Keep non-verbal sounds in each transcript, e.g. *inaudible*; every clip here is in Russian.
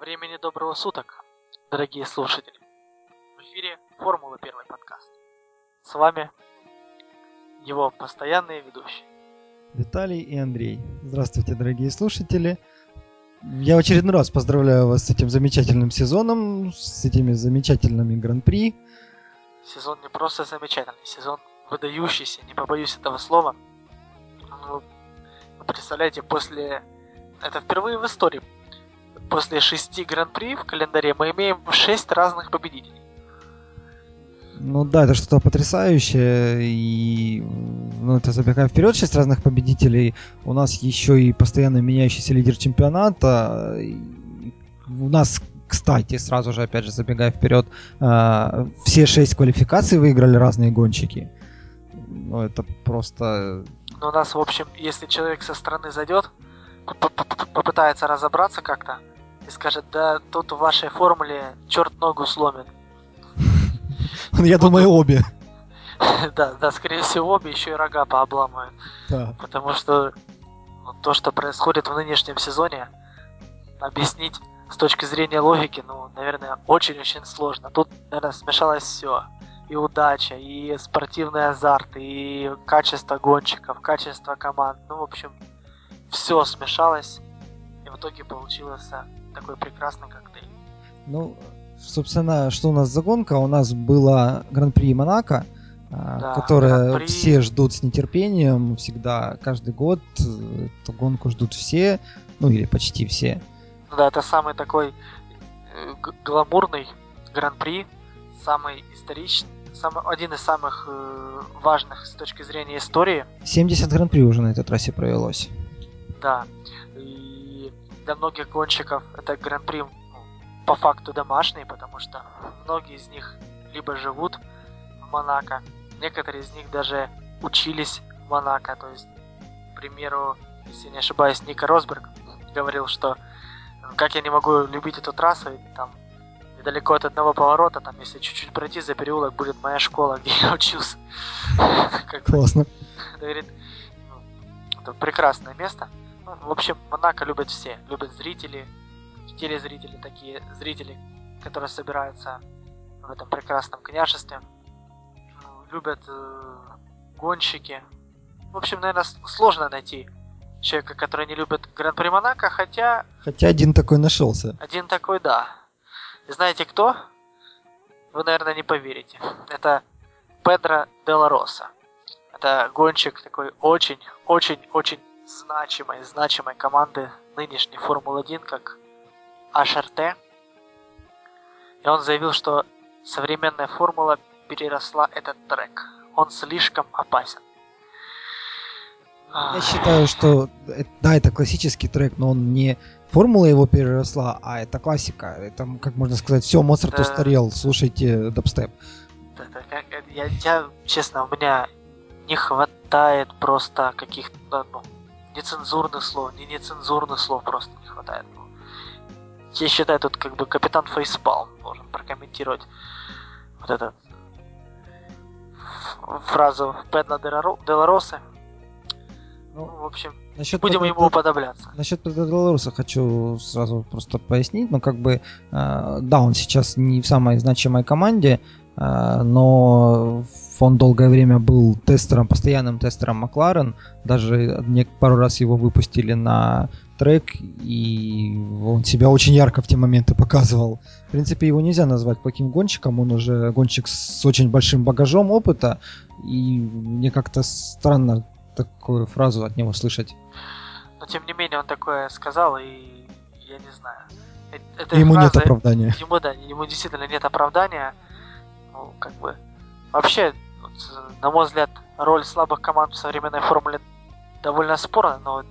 Времени доброго суток, дорогие слушатели. В эфире Формула Первый подкаст. С вами его постоянные ведущие. Виталий и Андрей. Здравствуйте, дорогие слушатели. Я в очередной раз поздравляю вас с этим замечательным сезоном, с этими замечательными гран-при. Сезон не просто замечательный, сезон выдающийся, не побоюсь этого слова. Ну, вы представляете, после... Это впервые в истории. После шести гран-при в календаре мы имеем шесть разных победителей. Ну да, это что-то потрясающее. И ну, это забегаем вперед, шесть разных победителей. У нас еще и постоянно меняющийся лидер чемпионата. У нас, кстати, сразу же, опять же, забегая вперед, а, все шесть квалификаций выиграли разные гонщики. Ну, это просто... Но у нас, в общем, если человек со стороны зайдет, попытается разобраться как-то и скажет, да тут в вашей формуле черт ногу сломит. *laughs* Я думаю, обе. *laughs* Да, да, скорее всего, обе еще и рога пообламывают. Да. Потому что ну, то, что происходит в нынешнем сезоне, объяснить с точки зрения логики, ну, наверное, очень-очень сложно. Тут, наверное, смешалось все. И удача, и спортивный азарт, и качество гонщиков, качество команд. Ну, в общем, все смешалось, и в итоге получился такой прекрасный коктейль. Ну, собственно, что у нас за гонка? У нас была Гран-при Монако, а, Да, которое Гран-при. все ждут с нетерпением. Всегда, каждый год эту гонку ждут все. Ну, или почти все. Ну Да, это самый такой э, гламурный гран-при, самый историчный, самый, один из самых э, важных с точки зрения истории. 70 Гран-при уже на этой трассе провелось. Да. И для многих гонщиков это гран-при ну, по факту домашний, потому что многие из них либо живут в Монако, некоторые из них даже учились в Монако. То есть, к примеру, если не ошибаюсь, Ника Росберг говорил, что «Ну, как я не могу любить эту трассу, ведь там недалеко от одного поворота, там если чуть-чуть пройти за переулок будет моя школа, *laughs* где я учился. *laughs* Классно. говорит, ну, это прекрасное место. Ну, в общем, Монако любят все. Любят зрители, телезрители, такие зрители, которые собираются в этом прекрасном княжестве. Ну, Любят э, гонщики. В общем, наверное, сложно найти человека, который не любит Гран-при Монако, хотя Хотя один такой нашелся. один такой, да. И знаете кто? Вы, наверное, не поверите. Это Педро Делароса. Это гонщик такой очень-очень-очень значимой, значимой команды нынешней Формулы-1, как HRT. И он заявил, что современная формула переросла этот трек. Он слишком опасен. Я считаю, что да, это классический трек, но он не формула его переросла, а это классика. Это, как можно сказать, все, Моцарт Да. устарел, слушайте дабстеп. Это как- это- я, я, честно, у меня не хватает просто каких-то, ну, нецензурных слов, не нецензурных слов просто не хватает. Ну, я считаю, тут как бы капитан Фейспалм должен прокомментировать вот эту фразу Педла Деларосы. Ну, в общем, Насчет будем Педро- ему уподобляться. Насчет Беларуса хочу сразу просто пояснить, ну как бы, э, да, он сейчас не в самой значимой команде, э, но он долгое время был тестером, постоянным тестером Макларен, даже пару раз его выпустили на трек, и он себя очень ярко в те моменты показывал. В принципе, его нельзя назвать плохим гонщиком, он уже гонщик с очень большим багажом опыта, и мне как-то странно такую фразу от него слышать. Но тем не менее он такое сказал, и я не знаю. Э- этой Ему нет фразы- оправдания. Ему, да, ему действительно нет оправдания. Ну, как бы... Вообще, вот, э, на мой взгляд, роль слабых команд в современной формуле довольно спорная, но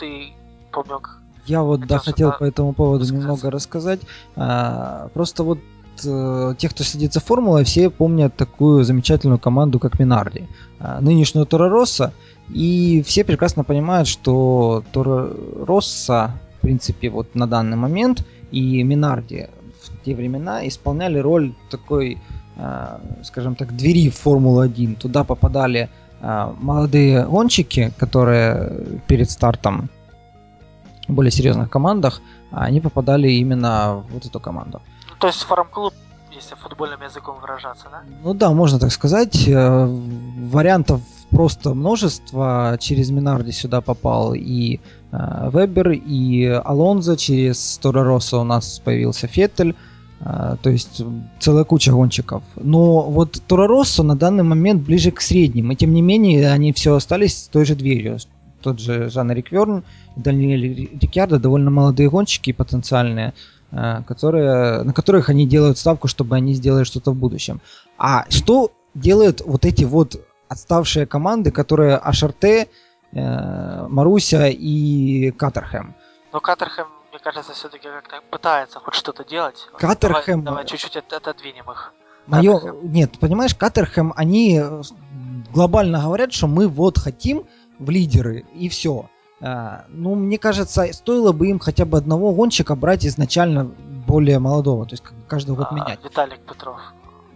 ты, помню, Я вот, да, Хотел по этому поводу высказаться. немного рассказать. А, просто вот э, те, кто следит за формулой, все помнят такую замечательную команду, как Минарди. А, нынешнюю Торо Росса. И все прекрасно понимают, что Торо Росса, в принципе, вот на данный момент, и Минарди в те времена исполняли роль такой, скажем так, двери в Формулу-1. Туда попадали а, молодые гонщики, которые перед стартом более серьезных командах, они попадали именно в вот эту команду. Ну, то есть фарм-клуб, если футбольным языком выражаться, да? Ну да, можно так сказать. Э, вариантов просто множество. Через Минарди сюда попал и э, Вебер, и Алонзо. Через Росса у нас появился Феттель. Э, то есть целая куча гонщиков. Но вот Торо Россо на данный момент ближе к средним. И тем не менее они все остались той же дверью. Тот же Жан Рик Верн, Даниэль Рикьярдо, довольно молодые гонщики потенциальные, э, которые, на которых они делают ставку, чтобы они сделали что-то в будущем. А что делают вот эти вот отставшие команды, которые Ашарте, э, Маруся и Катерхэм. Но Катерхэм, мне кажется, все-таки как-то пытается хоть что-то делать. Катерхэм... Давай, давай чуть-чуть от, отодвинем их. Мое... Нет, понимаешь, Катерхэм, они глобально говорят, что мы вот хотим в лидеры, и все. А, ну, мне кажется, стоило бы им хотя бы одного гонщика брать изначально более молодого, то есть каждый год а, менять. Виталик Петров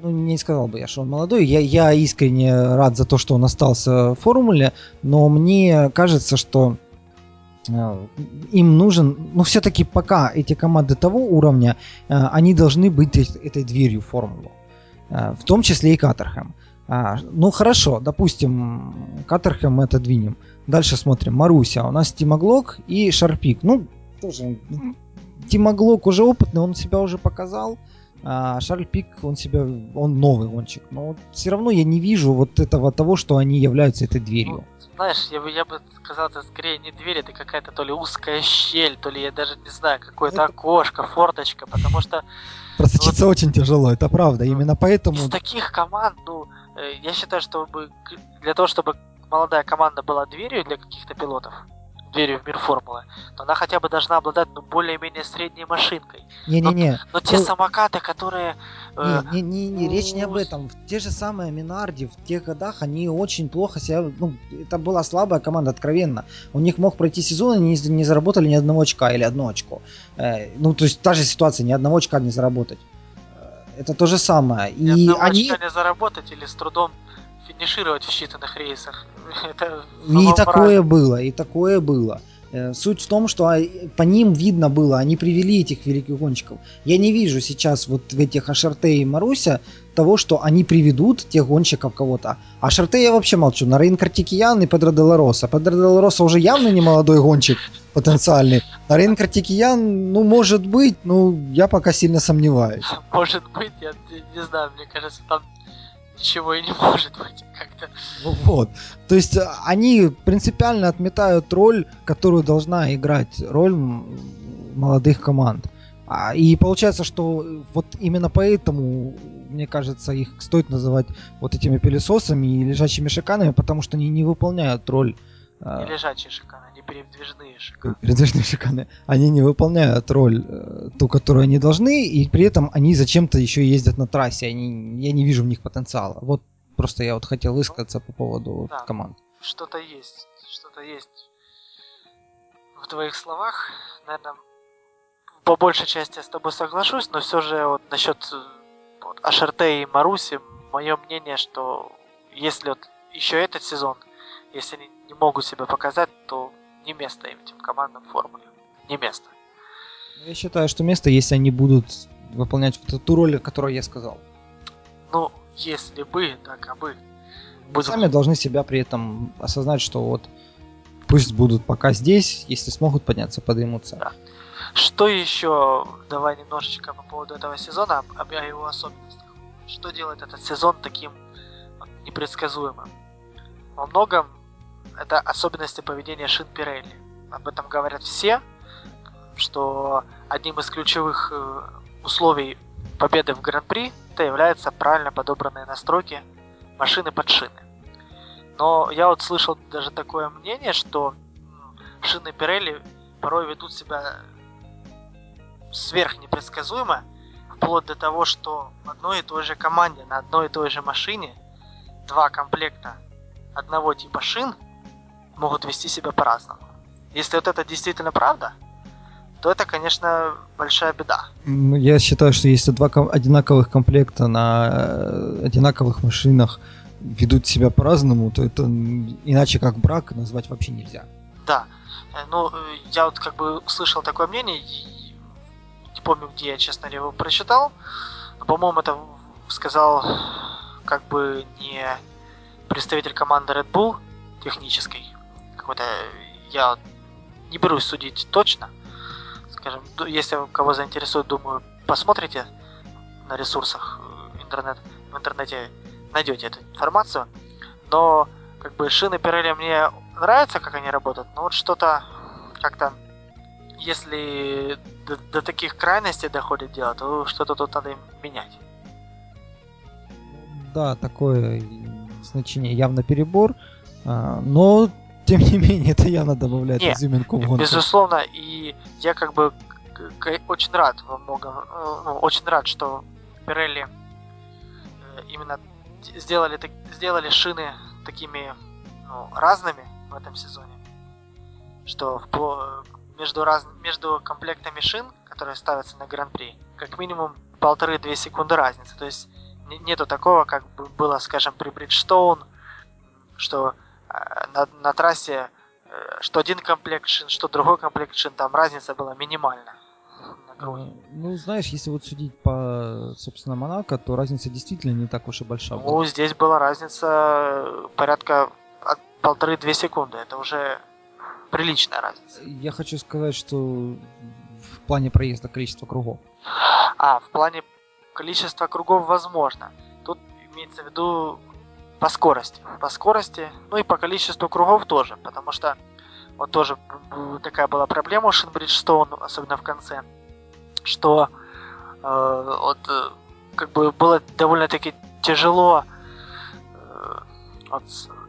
ну, не сказал бы я, что он молодой. Я, я искренне рад за то, что он остался в формуле, но мне кажется, что э, им нужен, ну все-таки пока эти команды того уровня, э, они должны быть этой дверью в формулу, э, в том числе и Катерхэм. А, ну хорошо, допустим, Катерхэм мы отодвинем. Дальше смотрим. Маруся, у нас Тимоглок и Шарпик. Ну, тоже Тимоглок уже опытный, он себя уже показал. А Шарль Пик, он себя, он новый гонщик, но вот все равно я не вижу вот этого того, что они являются этой дверью. Ну, знаешь, я бы, я бы сказал, это скорее не дверь, это какая-то то ли узкая щель, то ли я даже не знаю, какое-то это... окошко, форточка, потому что... Просочиться вот, очень тяжело, это правда, ну, именно поэтому... Из таких команд, ну, э, я считаю, что для того, чтобы молодая команда была дверью для каких-то пилотов, дверью в мир формулы, то она хотя бы должна обладать ну, более-менее средней машинкой. Не-не-не. Но, но те ну... самокаты, которые... Э... Не, не, не, речь не об этом. Те же самые Минарди в тех годах, они очень плохо себя... Ну, это была слабая команда, откровенно. У них мог пройти сезон, и не, не заработали ни одного очка или одно очко. Э, ну, то есть та же ситуация, ни одного очка не заработать. Э, это то же самое. И одного они... не заработать или с трудом финишировать в считанных рейсах. *laughs* Это и такое было, и такое было. Э, суть в том, что по ним видно было, они привели этих великих гонщиков. Я не вижу сейчас вот в этих Ашарте и Маруся того, что они приведут тех гонщиков кого-то. А Шарте я вообще молчу. На Рейн Картикиян и Педро Делароса. Педро Делароса уже явно не молодой гонщик потенциальный. А Рейн Картикиян, ну, может быть, ну, я пока сильно сомневаюсь. *laughs* Может быть, я не знаю, мне кажется, там ничего и не может быть как-то. Вот. То есть э, они принципиально отметают роль, которую должна играть роль молодых команд. А, и получается, что вот именно поэтому, мне кажется, их стоит называть вот этими пылесосами и лежачими шиканами, потому что они не выполняют роль. Не лежачие шиканы передвижные шиканы. Передвижные шиканы. Они не выполняют роль э, ту, которую они должны, и при этом они зачем-то еще ездят на трассе. Они, я не вижу в них потенциала. Вот просто я вот хотел высказаться по поводу да, команд. Что-то есть, что-то есть в твоих словах. Наверное, по большей части я с тобой соглашусь, но все же вот насчет э, вот, Ашерте и Маруси, мое мнение, что если вот еще этот сезон, если они не могут себя показать, то не место им этим командам в формуле. Не место. Я считаю, что место, если они будут выполнять вот ту роль, которую я сказал. Ну, если бы, так а бы. Будут... Сами должны себя при этом осознать, что вот пусть будут пока здесь, если смогут подняться, поднимутся. Да. Что еще, давай немножечко по поводу этого сезона, об его особенностях. Что делает этот сезон таким непредсказуемым? Во многом это особенности поведения Шин Пирелли. Об этом говорят все, что одним из ключевых э, условий победы в Гран-при это является правильно подобранные настройки машины под шины. Но я вот слышал даже такое мнение, что шины Пирелли порой ведут себя сверх непредсказуемо, вплоть до того, что в одной и той же команде, на одной и той же машине два комплекта одного типа шин могут вести себя по-разному. Если вот это действительно правда, то это, конечно, большая беда. Ну, я считаю, что если два одинаковых комплекта на э, одинаковых машинах ведут себя по-разному, то это иначе как брак назвать вообще нельзя. Да. Э, ну, э, я вот как бы слышал такое мнение, не помню, где я, честно говоря, его прочитал. По-моему, это сказал как бы не представитель команды Red Bull технической. Какой-то я не берусь судить точно. Скажем, если кого заинтересует, думаю, посмотрите на ресурсах э, интернет, в интернете найдете эту информацию. Но как бы шины Pirelli мне нравятся, как они работают, но вот что-то как-то, если до, до таких крайностей доходит дело, то что-то тут надо менять. Да, такое значение явно перебор, а, но тем не менее это явно добавляет Не, изюминку в гонку. Безусловно, и я как бы очень рад во многом, э, ну, очень рад, что Pirelli э, именно сделали, сделали шины такими ну, разными в этом сезоне, что в, между, раз, между комплектами шин, которые ставятся на Гран-при, как минимум полторы-две секунды разницы. То есть нету такого, как было, скажем, при Бриджстоун, что э, на, на трассе э, что один комплект шин, что другой комплект шин, там разница была минимальна. Ну, знаешь, если вот судить по, собственно, Монако, то разница действительно не так уж и большая. Ну, здесь была разница порядка от полторы-две секунды. Это уже приличная разница. Я хочу сказать, что в плане проезда количество кругов. А, в плане количества кругов возможно. Тут имеется в виду по скорости. По скорости, ну и по количеству кругов тоже, потому что вот тоже такая была проблема у Шинбриджстоун, особенно в конце что э, вот э, как бы было довольно-таки тяжело э, вот,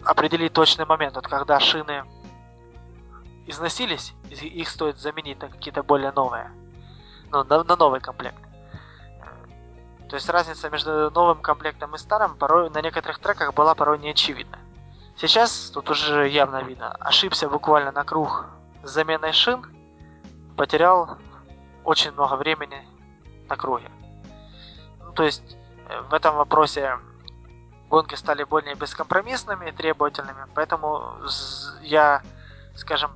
определить точный момент, вот когда шины износились, их стоит заменить на какие-то более новые, ну, на, на новый комплект. То есть разница между новым комплектом и старым порой на некоторых треках была порой не очевидна. Сейчас тут уже явно видно. Ошибся буквально на круг с заменой шин, потерял очень много времени на круге. Ну, то есть э, в этом вопросе гонки стали более бескомпромиссными, требовательными, поэтому я, скажем,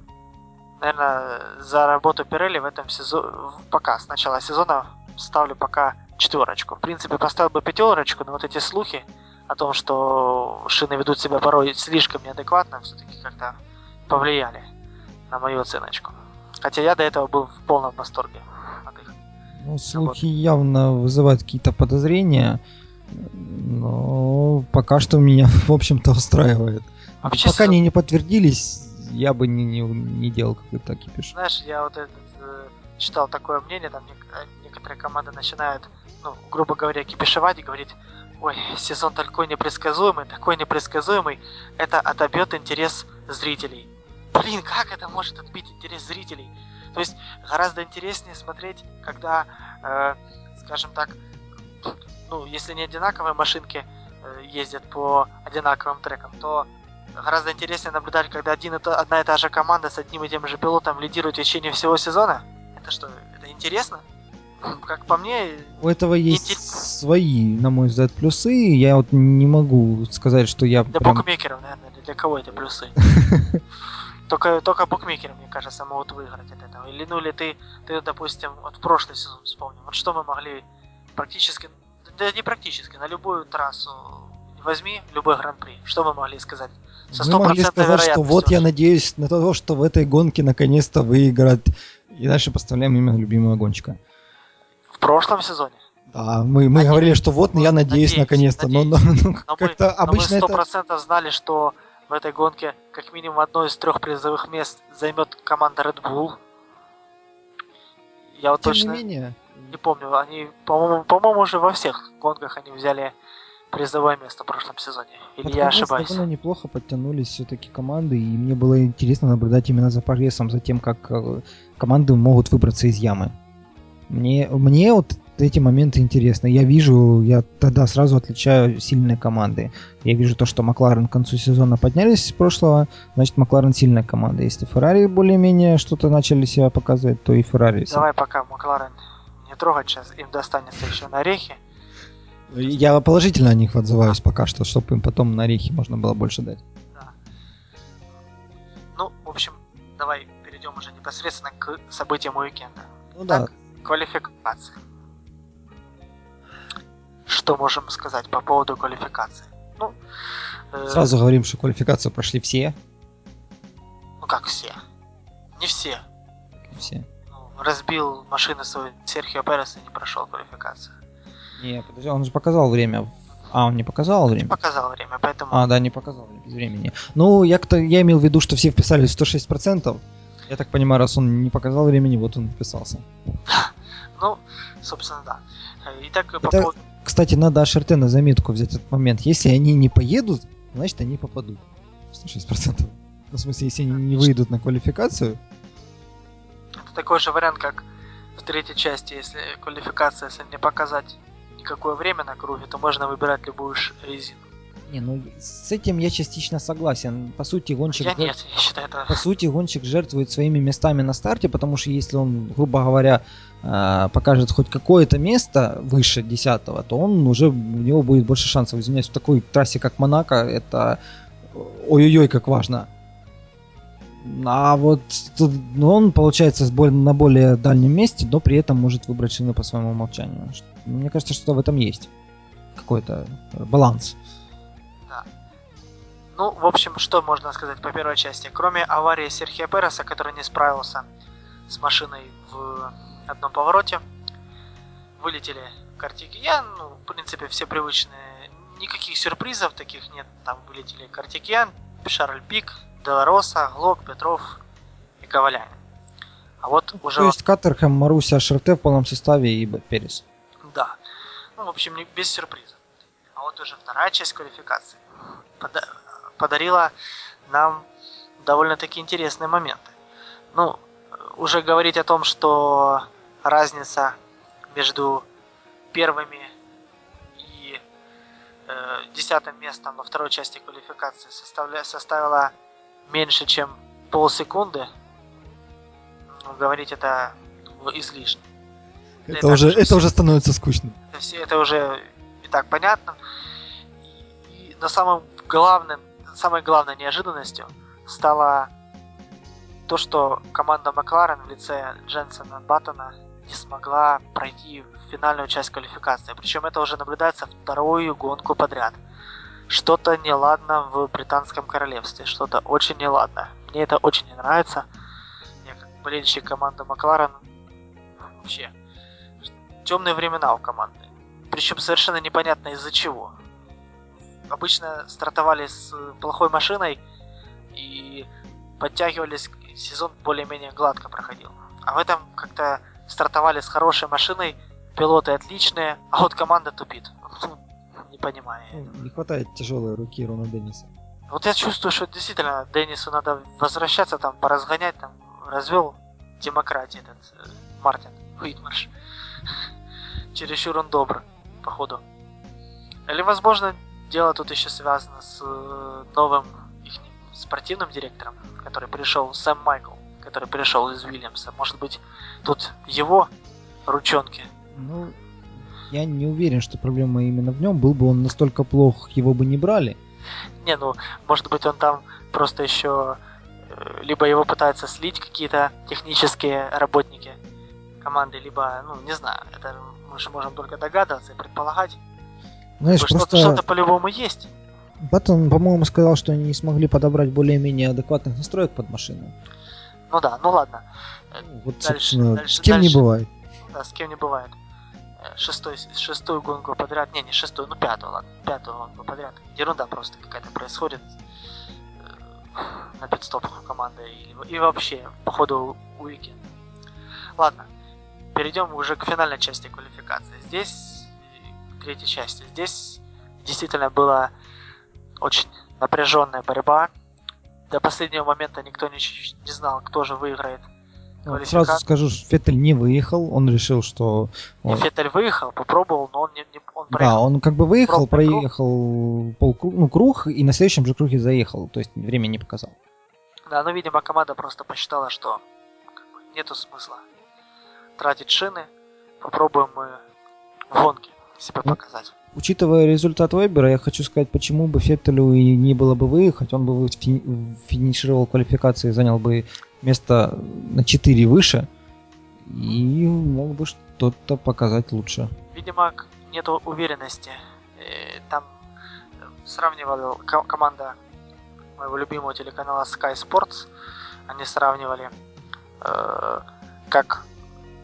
наверное, за работу Пирелли в этом сезоне, пока с начала сезона ставлю пока четверочку. В принципе, поставил бы пятерочку, но вот эти слухи о том, что шины ведут себя порой слишком неадекватно, все-таки как-то повлияли на мою оценочку. Хотя я до этого был в полном восторге ну, слухи вот. явно вызывают какие-то подозрения, но пока что меня, *laughs* в общем-то, устраивает. Вообще, пока они не подтвердились, я бы не, не, не делал какой-то кипиш. Знаешь, я вот этот, э, читал такое мнение, там э, некоторые команды начинают, ну, грубо говоря, кипишевать и говорить, ой, сезон такой непредсказуемый, такой непредсказуемый, это отобьет интерес зрителей. Блин, как это может отбить интерес зрителей? То есть гораздо интереснее смотреть, когда, э, скажем так, ну, если не одинаковые машинки э, ездят по одинаковым трекам, то гораздо интереснее наблюдать, когда один одна и та же команда с одним и тем же пилотом лидирует в течение всего сезона. Это что, это интересно? *laughs* Как по мне... У этого есть интерес... свои, на мой взгляд, плюсы. Я вот не могу сказать, что я Для прям... букмекеров, наверное, для кого это плюсы? *laughs* Только, только букмекеры, мне кажется, могут выиграть от этого. Или, ну, или ты, ты, допустим, вот прошлый сезон вспомним. Вот что мы могли практически, да не практически, на любую трассу возьми, любой гран-при, что мы могли сказать? Со мы могли сказать, что вот я надеюсь на то, что в этой гонке наконец-то выиграет. И дальше поставляем имя любимого гонщика. В прошлом сезоне? Да, мы, мы говорили, что вот я надеюсь, надеюсь наконец-то. Но, но, но, но как-то мы, обычно но мы 100% это... знали, что в этой гонке как минимум одно из трех призовых мест займет команда Red Bull. Я вот Тем точно не, менее. не помню, они, по-моему, по-моему, уже во всех гонках они взяли призовое место в прошлом сезоне. Или Под я ошибаюсь? довольно неплохо подтянулись все-таки команды, и мне было интересно наблюдать именно за прогрессом, за тем, как э, команды могут выбраться из ямы. Мне, мне вот эти моменты интересны. Я вижу, я тогда сразу отличаю сильные команды. Я вижу то, что Макларен к концу сезона поднялись с прошлого, значит Макларен сильная команда. Если Феррари более-менее что-то начали себя показывать, то и Феррари. Давай пока Макларен не трогать сейчас, им достанется еще на орехи. Я положительно о них отзываюсь пока что, чтобы им потом на орехи можно было больше дать. Да. Ну, в общем, давай уже непосредственно к событиям уикенда. Ну да, Так, квалификация. Что можем сказать по поводу квалификации? Ну, э, сразу говорим, что квалификацию прошли все. ну как все. Не все. Все. Ну, разбил машины свою Серхио Перес и не прошел квалификацию. Не, подожди, он же показал время. А, он не показал время? Показал время, поэтому... А, да, не показал без времени. Ну, я, кто, я имел в виду, что все вписались в 106%. Я так понимаю, раз он не показал времени, вот он вписался. *laughs* Ну, собственно, да. Итак, по Это- поводу... Кстати, надо HRT на заметку взять этот момент. Если они не поедут, значит они попадут. 106%. Ну, в смысле, если они не выйдут на квалификацию, Это такой же вариант, как в третьей части, если квалификация, если не показать никакое время на круге, то можно выбирать любую резину. не, ну с этим я частично согласен. По сути, гонщик, Я нет, я считаю это... по сути, гонщик жертвует своими местами на старте, потому что если он, грубо говоря, э, покажет хоть какое-то место выше 10 то он уже у него будет больше шансов. Извиняюсь, в такой трассе, как Монако, это ой-ой-ой, как важно. А вот ну, он, получается, на более дальнем месте, но при этом может выбрать шины по своему умолчанию. Мне кажется, что в этом есть какой-то э, баланс. Ну, в общем, что можно сказать по первой части? Кроме аварии Серхио Переса, который не справился с машиной в одном повороте, вылетели Картикиян, ну, в принципе, все привычные, никаких сюрпризов таких нет, там вылетели Картикиян, Шарль Пик, Делароса, Глок, Петров и Ковалян. А вот уже... То есть Каттерхэм, Маруся, Шарте в полном составе и Перес. Да. Ну, в общем, не- без сюрприза. А вот уже вторая часть квалификации пода- подарила нам довольно-таки интересные моменты. Ну, уже говорить о том, что разница между первыми и э, десятым местом во второй части квалификации составля- составила меньше, чем полсекунды, ну, говорить это излишне. Это и уже, это уже становится скучно. есть это уже и так понятно. И, но самым главным, самой главной неожиданностью стало то, что команда Макларен в лице Дженсона Баттона не смогла пройти финальную часть квалификации. Причем это уже наблюдается вторую гонку подряд. Что-то неладно в британском королевстве, что-то очень неладно. Мне это очень не нравится. Я как болельщик команды Макларен вообще темные времена у команды. Причем совершенно непонятно из-за чего. Обычно стартовали с плохой машиной и подтягивались, сезон более-менее гладко проходил. А в этом как-то стартовали с хорошей машиной, пилоты отличные, а вот команда тупит. Не понимаю. Ну. Не хватает тяжелой руки Рона Денниса. Вот я чувствую, что действительно Деннису надо возвращаться, там, поразгонять, там, развел демократии этот э, Мартин Уитмарш. *laughs* Чересчур он добр, походу. Или, возможно, дело тут еще связано с э, новым их спортивным директором, который пришел, Сэм Майкл, который пришел из Уильямса. Может быть, тут его ручонки. Ну, я не уверен, что проблема именно в нем. Был бы он настолько плох, его бы не брали. Не, ну, может быть, он там просто еще э, либо его пытаются слить какие-то технические работники команды, либо, ну, не знаю, это мы же можем только догадываться и предполагать. Знаешь, Что-то, просто что-то по-любому есть. Баттон, по-моему, сказал, что они не смогли подобрать более-менее адекватных настроек под машину. Ну да, ну ладно. Ну, Вот, Дальше, собственно, дальше, с кем дальше. не бывает. Да, с кем не бывает. Шестой, шестую гонку подряд, не, не шестую, ну пятую, ладно, пятую гонку подряд. Ерунда просто какая-то происходит э, на пидстопах у команды и, и вообще по ходу уикенда. Ладно, перейдем уже к финальной части квалификации. Здесь, э, третьей части, здесь действительно была очень напряженная борьба. До последнего момента никто не, не знал, кто же выиграет. Вот Квалифика- сразу скажу, что Феттель не выехал, он решил, что... Он- Феттель выехал, попробовал, но он не, не- он Да, проехал. он как бы выехал, проехал полкруг, ну, круг, и на следующем же круге заехал, то есть время не показал. Да, ну, видимо, команда просто посчитала, что как бы, нету смысла тратить шины. Попробуем мы в гонке себя Ну, показать. Учитывая результат Вебера, я хочу сказать, почему бы Феттелю и не было бы выехать, он бы фини- финишировал квалификации, занял бы место на 4 выше и мог бы что-то показать лучше. Видимо, нету уверенности. Э, там сравнивала команда моего любимого телеканала Sky Sports. Они сравнивали, э, как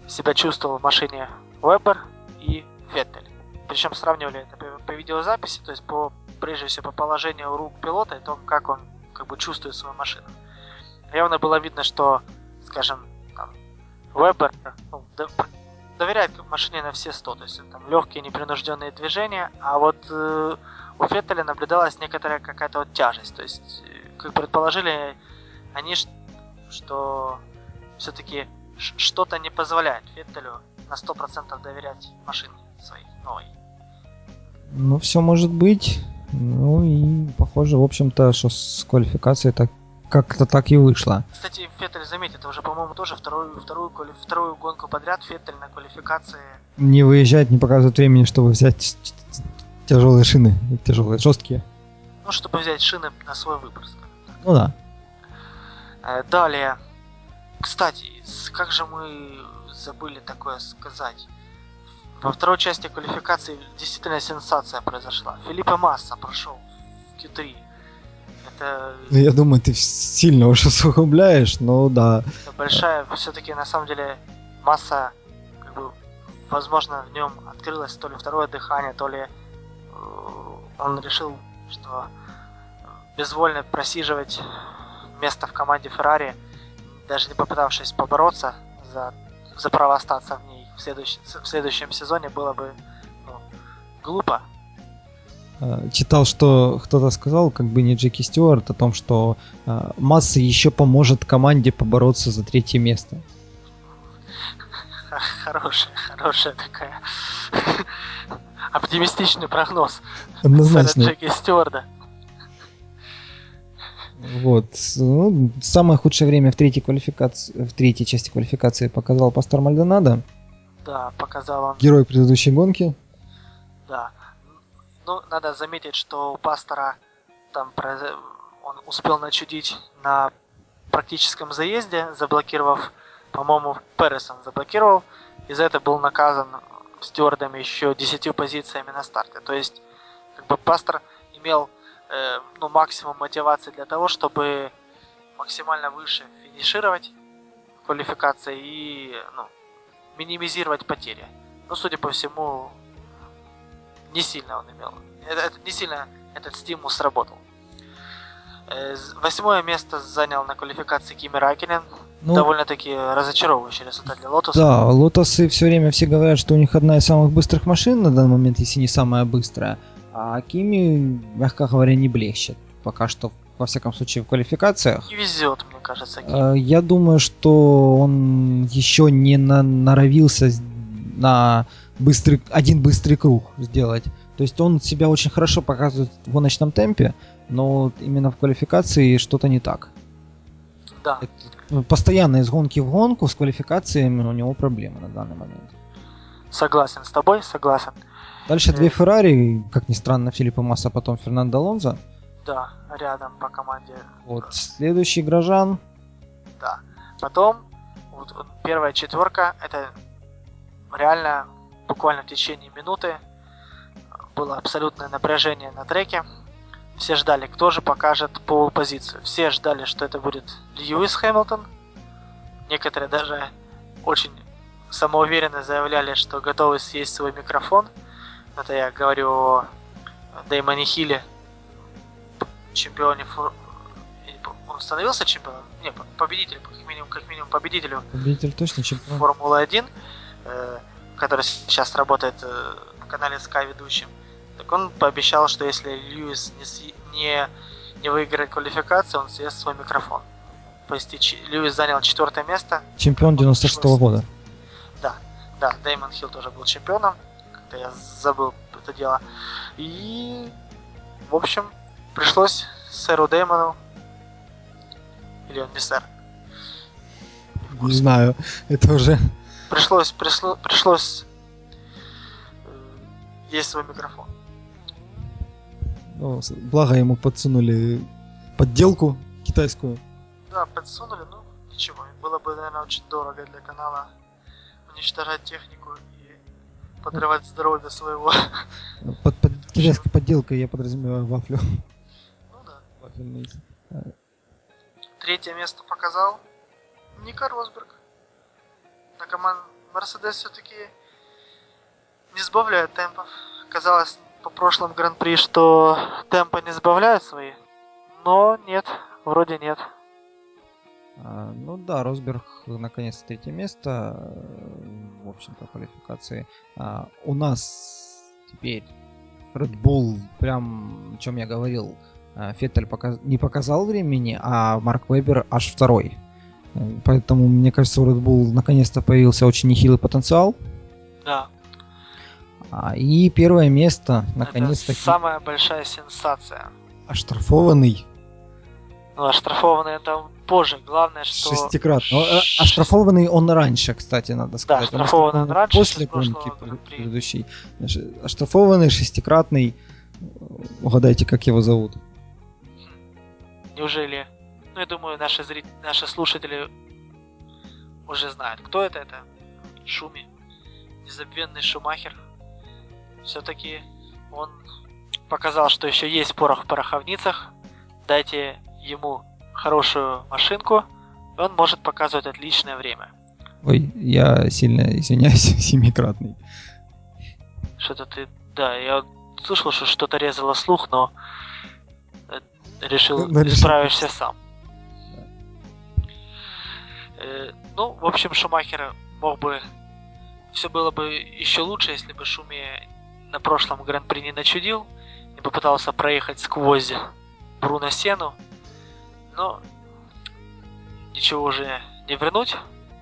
себя чувствовал в машине Вебер и Феттель. Причем сравнивали это по, видеозаписи, то есть по прежде всего по положению рук пилота и то, как он как бы чувствует свою машину. Явно было видно, что, скажем, там, Вебер ну, доверяет машине на все 100, то есть там легкие непринужденные движения, а вот э, у Феттеля наблюдалась некоторая какая-то вот тяжесть, то есть, э, как предположили они, что все-таки что-то не позволяет Феттелю на 100% доверять машине своей новой. Ну, все может быть. Ну и похоже, в общем-то, что с квалификацией так как-то так и вышло. Кстати, Феттель, заметь, это уже, по-моему, тоже вторую, вторую, вторую гонку подряд Феттель на квалификации... Не выезжает, не показывает времени, чтобы взять тяжелые шины, тяжелые, жесткие. Ну, чтобы взять шины на свой выбор, Ну да. Э, далее. Кстати, как же мы забыли такое сказать. Во второй части квалификации действительно сенсация произошла. Филиппе Масса прошел в Q3 это... Ну, я думаю, ты сильно уж усугубляешь, но да. Это большая, все-таки на самом деле, масса, как бы, возможно, в нем открылось то ли второе дыхание, то ли э, он решил, что безвольно просиживать место в команде Феррари, даже не попытавшись побороться за, за право остаться в ней в, следующ, в следующем сезоне, было бы ну, глупо. Э, читал, что кто-то сказал, как бы не Джеки Стюарт, о том, что э, Масса еще поможет команде побороться за третье место. *laughs* Хорошая, хорошая такая *laughs* оптимистичный прогноз. Однозначно. Джеки Стюарда. Вот. Ну, самое худшее время в третьей квалификации, в третьей части квалификации показал Пастор Мальдонадо. Да, показал он. Герой предыдущей гонки. Да. Ну, надо заметить, что у пастора там он успел начудить на практическом заезде, заблокировав, по-моему, Пересон заблокировал, и за это был наказан стюардами еще 10 позициями на старте. То есть, как бы пастор имел э, ну, максимум мотивации для того, чтобы максимально выше финишировать квалификации и ну, минимизировать потери. Ну, судя по всему, не сильно он имел. Это, это не сильно этот стимул сработал. Э, восьмое место занял на квалификации Кими Ракинен. Ну, Довольно-таки разочаровывающий результат для Лотоса. Да, Лотосы все время все говорят, что у них одна из самых быстрых машин на данный момент, если не самая быстрая. А Кими, мягко говоря, не блещет. Пока что, во всяком случае, в квалификациях. Не везет, мне кажется, Кими. Э, я думаю, что он еще не на норовился на быстрый, один быстрый круг сделать. То есть он себя очень хорошо показывает в гоночном темпе, но именно в квалификации что-то не так. Да. Ну, постоянно из гонки в гонку с квалификациями у него проблемы на данный момент. Согласен с тобой, согласен. Дальше две э, Феррари, как ни странно, Филиппа Масса, потом Фернандо Алонзо. Да, рядом по команде. Вот, следующий Грожан. Да. Потом, вот, вот первая четверка, это реально буквально в течение минуты было абсолютное напряжение на треке. Все ждали, кто же покажет пол позицию. Все ждали, что это будет Льюис Хэмилтон. Некоторые даже очень самоуверенно заявляли, что готовы съесть свой микрофон. Это я говорю о Дэймоне Хилле, чемпионе фор... Он становился чемпионом? Не, победителем, как минимум, как минимум победителю. Победитель точно чемпион. Формулы-1, э, который сейчас работает э, на канале Sky ведущим. Так он пообещал, что если Льюис не, не, не выиграет квалификацию, он съест свой микрофон. То есть Льюис занял четвертое место. Чемпион 96 -го года. Да, да, Дэймон Хилл тоже был чемпионом. Как-то я забыл это дело. И, в общем, пришлось сэру Дэймону или он не сэр? Не знаю, это уже... Пришлось, пришло, пришлось э, есть свой микрофон. Ну, благо ему подсунули подделку китайскую. Да, подсунули, ну ничего. Было бы, наверное, очень дорого для канала уничтожать технику и подрывать здоровье своего. Под, под китайской подделкой я подразумеваю вафлю. Третье место показал Ника Росберг. На команд Мерседес все-таки не сбавляет темпов. Казалось по прошлым гран-при, что темпы не сбавляют свои. Но нет, вроде нет. А, ну да, Росберг наконец третье место в общем-то квалификации. А, у нас теперь Red Bull, прям о чем я говорил, Феттель показ... не показал времени, а Марк Вебер аж второй. Поэтому, мне кажется, у Red Bull наконец-то появился очень нехилый потенциал. Да. А, и первое место, наконец-то. Самая большая сенсация. Оштрафованный. Ну, оштрафованный это позже. Главное, что... Шестикратный. Ну, э, оштрафованный он раньше, кстати, надо сказать. Да, оштрафованный он раньше. После гонки предыдущей. Оштрафованный, шестикратный. Угадайте, как его зовут? Неужели? Ну, я думаю, наши, зрители, наши слушатели уже знают, кто это. Это Шуми. Незабвенный Шумахер. Все-таки он показал, что еще есть порох в пороховницах. Дайте ему хорошую машинку, и он может показывать отличное время. Ой, я сильно извиняюсь, *laughs* семикратный. Что-то ты... Да, я слышал, что что-то резало слух, но решил, ну, справишься сам. Э, ну, в общем, Шумахер мог бы... Все было бы еще лучше, если бы Шуми на прошлом гран-при не начудил, и попытался проехать сквозь Бруно Сену, но ничего уже не вернуть.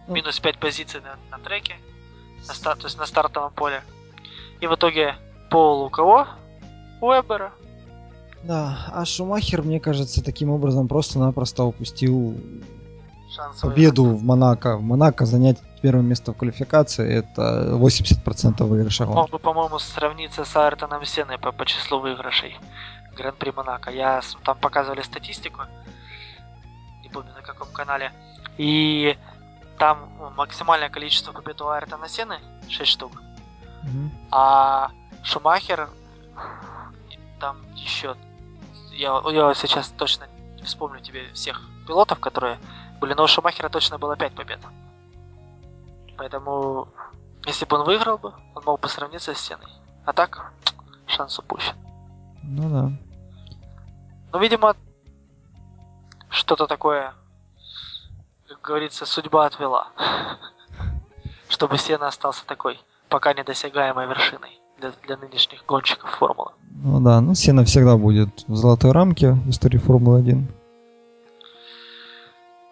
Ну. Минус 5 позиций на, на треке, на стар, то есть на стартовом поле. И в итоге пол у кого? У Эбера. Да, а Шумахер, мне кажется, таким образом просто-напросто упустил Шанс победу выиграть. в Монако. В Монако занять первое место в квалификации это 80% выигрыша Мог бы, по-моему, сравниться с Айртоном Сеной по, по числу выигрышей Гран-при Монако. Я там показывали статистику, не помню на каком канале, и там максимальное количество побед у Айртона Сены 6 штук, mm-hmm. а Шумахер там еще я, я сейчас точно не вспомню тебе всех пилотов, которые были, но у Шумахера точно было 5 побед. Поэтому, если бы он выиграл бы, он мог бы сравниться с Сеной. А так, шанс упущен. Ну да. Ну, видимо, что-то такое, как говорится, судьба отвела. *laughs* Чтобы Сена остался такой пока недосягаемой вершиной для, для нынешних гонщиков Формулы. Ну да, ну Сена всегда будет в золотой рамке в истории Формулы 1.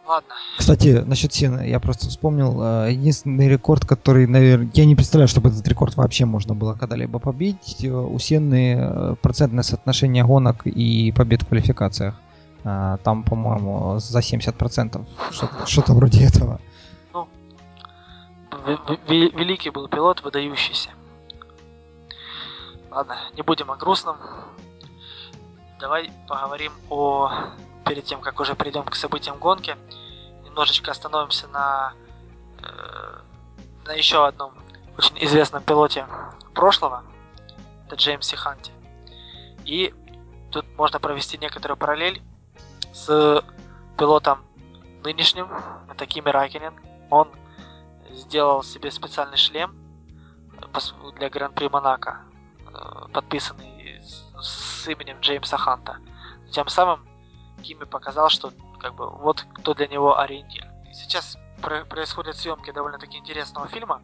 Ладно. Кстати, насчет Сена, я просто вспомнил, э, единственный рекорд, который, наверное, я не представляю, чтобы этот рекорд вообще можно было когда-либо побить. Э, у Сены э, процентное соотношение гонок и побед в квалификациях. Там, по-моему, за 70%. Что-то, что-то вроде этого. Ну, великий был пилот, выдающийся. Ладно, не будем о грустном. Давай поговорим о перед тем, как уже перейдем к событиям гонки, немножечко остановимся на, э, на еще одном очень известном пилоте прошлого, это Джеймсе Ханти. И тут можно провести некоторую параллель с пилотом нынешним, это Кими Ракинен. Он сделал себе специальный шлем для Гран-при Монако, подписанный с именем Джеймса Ханта. Тем самым Кими показал, что как бы вот кто для него ориентир. Сейчас про- происходят съемки довольно-таки интересного фильма.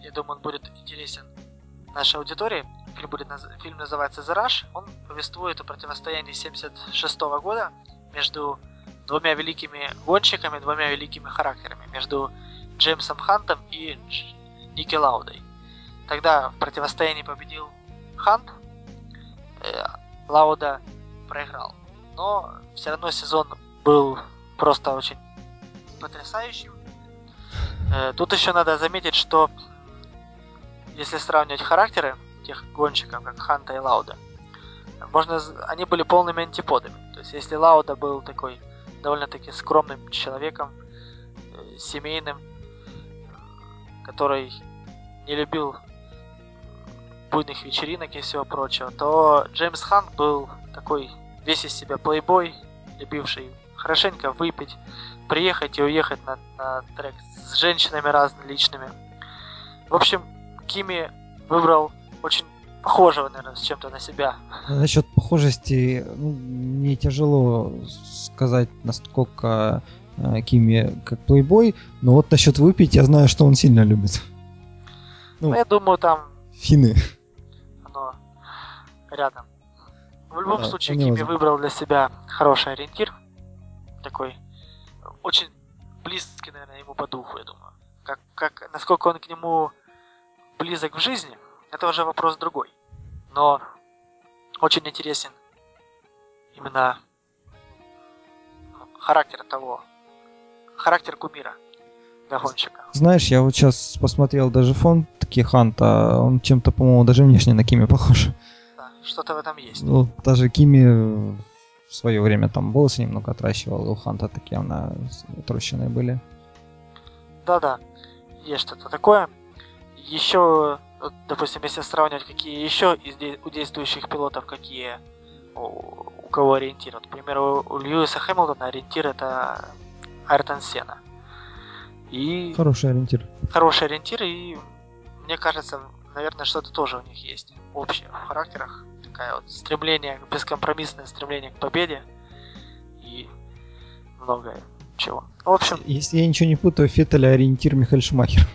Я думаю, он будет интересен нашей аудитории. Фильм, будет наз... фильм называется «The Rush». Он повествует о противостоянии 76 года между двумя великими гонщиками, двумя великими характерами, между Джеймсом Хантом и Дж... Ники Лаудой. Тогда в противостоянии победил Хант, э, Лауда проиграл но все равно сезон был просто очень потрясающим. Э, тут еще надо заметить, что если сравнивать характеры тех гонщиков, как Ханта и Лауда, можно, они были полными антиподами. То есть, если Лауда был такой довольно-таки скромным человеком, э, семейным, который не любил буйных вечеринок и всего прочего, то Джеймс Хан был такой весь из себя плейбой, любивший хорошенько выпить, приехать и уехать на, на трек с женщинами различными. В общем, Кими выбрал очень похожего, наверное, с чем-то на себя. Насчет похожести, ну, мне тяжело сказать, насколько э, Кими как плейбой, но вот насчет выпить я знаю, что он сильно любит. Ну, я думаю, там... Финны. Рядом. В любом да, случае, Кими выбрал для себя хороший ориентир. Такой очень близкий, наверное, ему по духу, я думаю. Как, как, насколько он к нему близок в жизни, это уже вопрос другой. Но очень интересен именно ну, характер того, характер кумира гонщика. Знаешь, я вот сейчас посмотрел даже фон таки Ханта, он чем-то, по-моему, даже внешне на Кими похож. Что-то в этом есть. Ну, даже Кими в свое время там волосы немного отращивал, у Ханта такие она отрощенные были. Да-да, есть что-то такое. Еще, допустим, если сравнивать, какие еще из у действующих пилотов, какие у, у кого ориентир. Вот, к примеру, у Льюиса Хэмилтона ориентир это Айртон Сена. И... Хороший ориентир. Хороший ориентир, и мне кажется, наверное, что-то тоже у них есть общее в характерах. Такая вот стремление, бескомпромиссное стремление к победе и многое чего. В общем... Если я ничего не путаю, Феттеля ориентир Михаил Шумахер.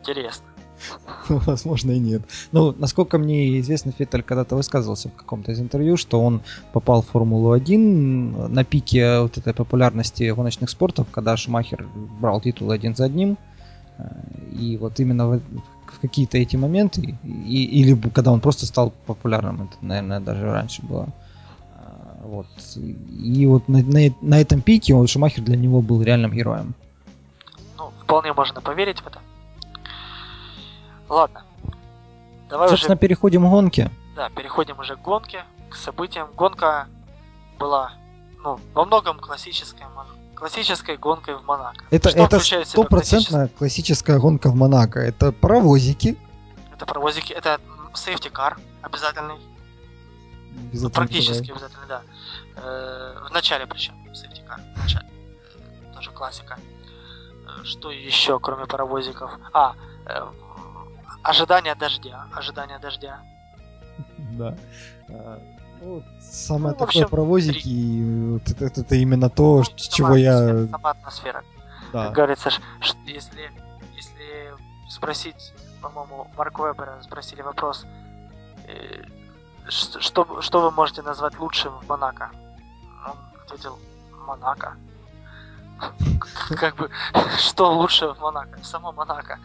Интересно. *laughs* Возможно и нет. Ну, насколько мне известно, Феттель когда-то высказывался в каком-то из интервью, что он попал в Формулу-1 на пике вот этой популярности гоночных спортов, когда Шумахер брал титул один за одним. И вот именно в, какие-то эти моменты, и, или когда он просто стал популярным, это, наверное, даже раньше было. Вот. И вот на, на, на этом пике он, Шумахер для него был реальным героем. Ну, вполне можно поверить в это. Ладно. Давай Собственно, уже... переходим к гонке. Да, переходим уже к гонке, к событиям. Гонка была, ну, во многом классической, классической гонкой в Монако. Это, Что это стопроцентная классическая гонка в Монако. Это паровозики. Это паровозики, это сейфти кар обязательный. Ну, практически да. обязательно, да. Э, в начале причем, сейфти кар, в начале. Э, тоже классика. Э, что еще, кроме паровозиков? А, э, Ожидание дождя. Ожидание дождя. Да. Ну, самое ну, такое паровозики, и вот это, это, это именно то, ну, чего я... Сама атмосфера. Да. Как говорится, если, если спросить, по-моему, Марк Вебера спросили вопрос, э, что, что вы можете назвать лучшим в Монако? Он ответил, Монако. *laughs* Как бы, *laughs* что лучше в Монако? Само Монако.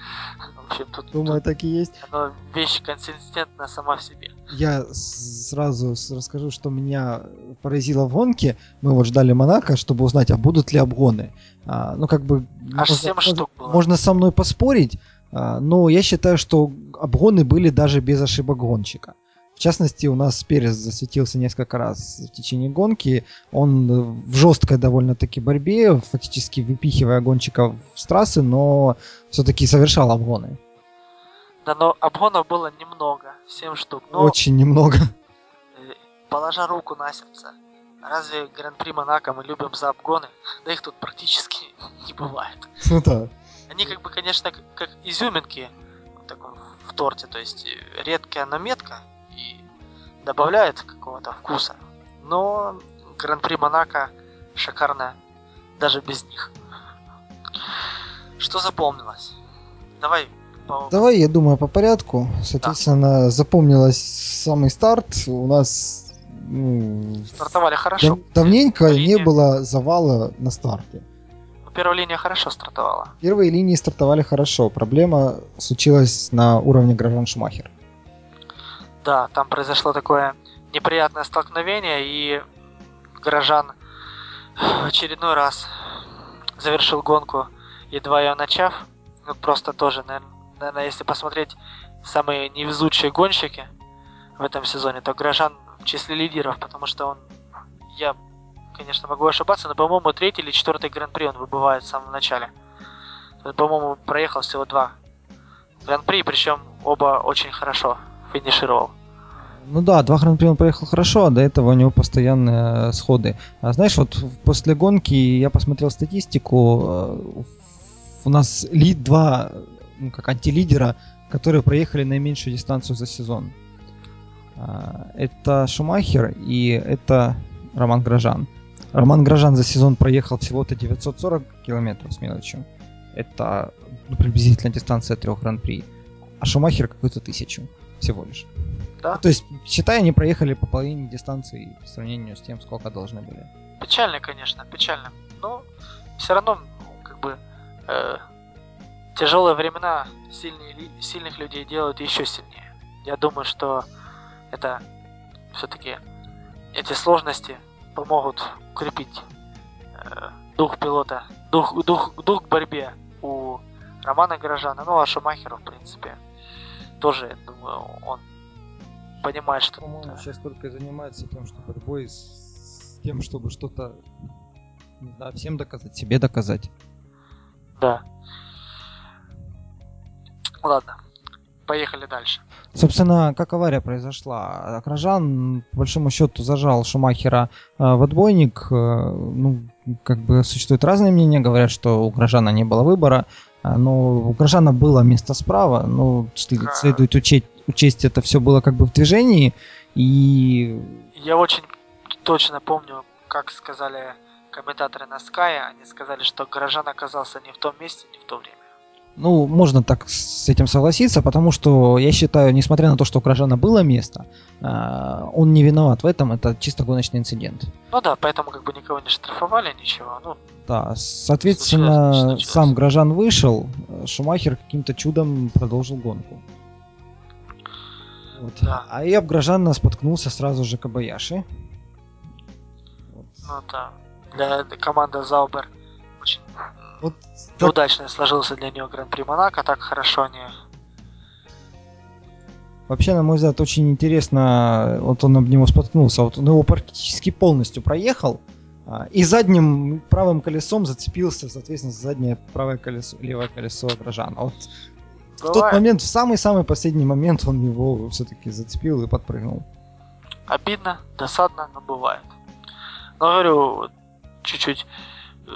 В общем, тут... Думаю, так и есть. Оно вещь консистентная сама в себе. Я сразу расскажу, что меня поразило в гонке. Мы вот ждали Монако, чтобы узнать, а будут ли обгоны. А, ну, как бы... Аж можно, 7 штук было. Можно со мной поспорить, а, но я считаю, что обгоны были даже без ошибок гонщика. В частности, у нас Перес засветился несколько раз в течение гонки. Он в жесткой довольно-таки борьбе, фактически выпихивая гонщиков с трассы, но все-таки совершал обгоны. Да, но обгонов было немного, 7 штук. Но... Очень немного. Э, положа руку на сердце, разве Гран-при Монако мы любим за обгоны? Да их тут практически *laughs* не бывает. Ну да. Они как бы, конечно, как изюминки в торте, то есть э, редкая наметка, добавляет какого-то вкуса. Но Гран-при Монако шикарно даже без них. Что запомнилось? Давай. Давай, я думаю, по порядку. Соответственно, да. запомнилось самый старт. У нас ну, стартовали хорошо. Дав- давненько не было завала на старте. Ну, первая линия хорошо стартовала. Первые линии стартовали хорошо. Проблема случилась на уровне Гражан Шумахер да, там произошло такое неприятное столкновение, и горожан в очередной раз завершил гонку, едва ее начав. Ну, просто тоже, наверное, если посмотреть самые невезучие гонщики в этом сезоне, то Грожан в числе лидеров, потому что он, я, конечно, могу ошибаться, но, по-моему, третий или четвертый гран-при он выбывает в самом начале. По-моему, проехал всего два гран-при, причем оба очень хорошо финишировал. Ну да, два гран-при он поехал хорошо, а до этого у него постоянные сходы. А знаешь, вот после гонки я посмотрел статистику, э, у нас лид два, ну как антилидера, которые проехали наименьшую дистанцию за сезон. А, это Шумахер и это Роман Грожан. Роман Грожан за сезон проехал всего-то 940 километров с мелочью. Это ну, приблизительно дистанция трех гран-при. А Шумахер какую-то тысячу всего лишь. Да? Ну, то есть, считай, они проехали по половине дистанции по сравнению с тем, сколько должны были. Печально, конечно, печально. Но все равно, как бы, э, тяжелые времена сильные, сильных людей делают еще сильнее. Я думаю, что это все-таки эти сложности помогут укрепить э, дух пилота, дух, дух, дух к борьбе у Романа Горожана, ну а Шумахеру, в принципе, тоже, я думаю, он понимает, что... По-моему, сейчас только занимается тем, что борьбой с тем, чтобы что-то, знаю, всем доказать, себе доказать. Да. Ладно, поехали дальше. Собственно, как авария произошла? Грожан, по большому счету, зажал Шумахера э, в отбойник. Э, ну, как бы существуют разные мнения. Говорят, что у Грожана не было выбора. А, но у Грожана было место справа. Но следует учесть, учесть, это все было как бы в движении. И... Я очень точно помню, как сказали комментаторы на Sky. Они сказали, что Грожан оказался не в том месте, не в то время. Ну, можно так с этим согласиться, потому что я считаю, несмотря на то, что у Кражана было место, а, он не виноват в этом, это чисто гоночный инцидент. Ну да, поэтому как бы никого не штрафовали, ничего. Ну, да, соответственно, случилось, случилось. сам Грожан вышел, Шумахер каким-то чудом продолжил гонку. Вот. Да. А я Грожан споткнулся сразу же Кабаяши. Вот. Ну да, для команды Заубер очень вот так... удачно сложился для нее Гран-при Монако, так хорошо они Вообще, на мой взгляд, очень интересно, вот он об него споткнулся, вот он его практически полностью проехал, а, и задним правым колесом зацепился, соответственно, заднее правое колесо, левое колесо Грожана. Вот в тот момент, в самый-самый последний момент он его все-таки зацепил и подпрыгнул. Обидно, досадно, но бывает. Но говорю, чуть-чуть э,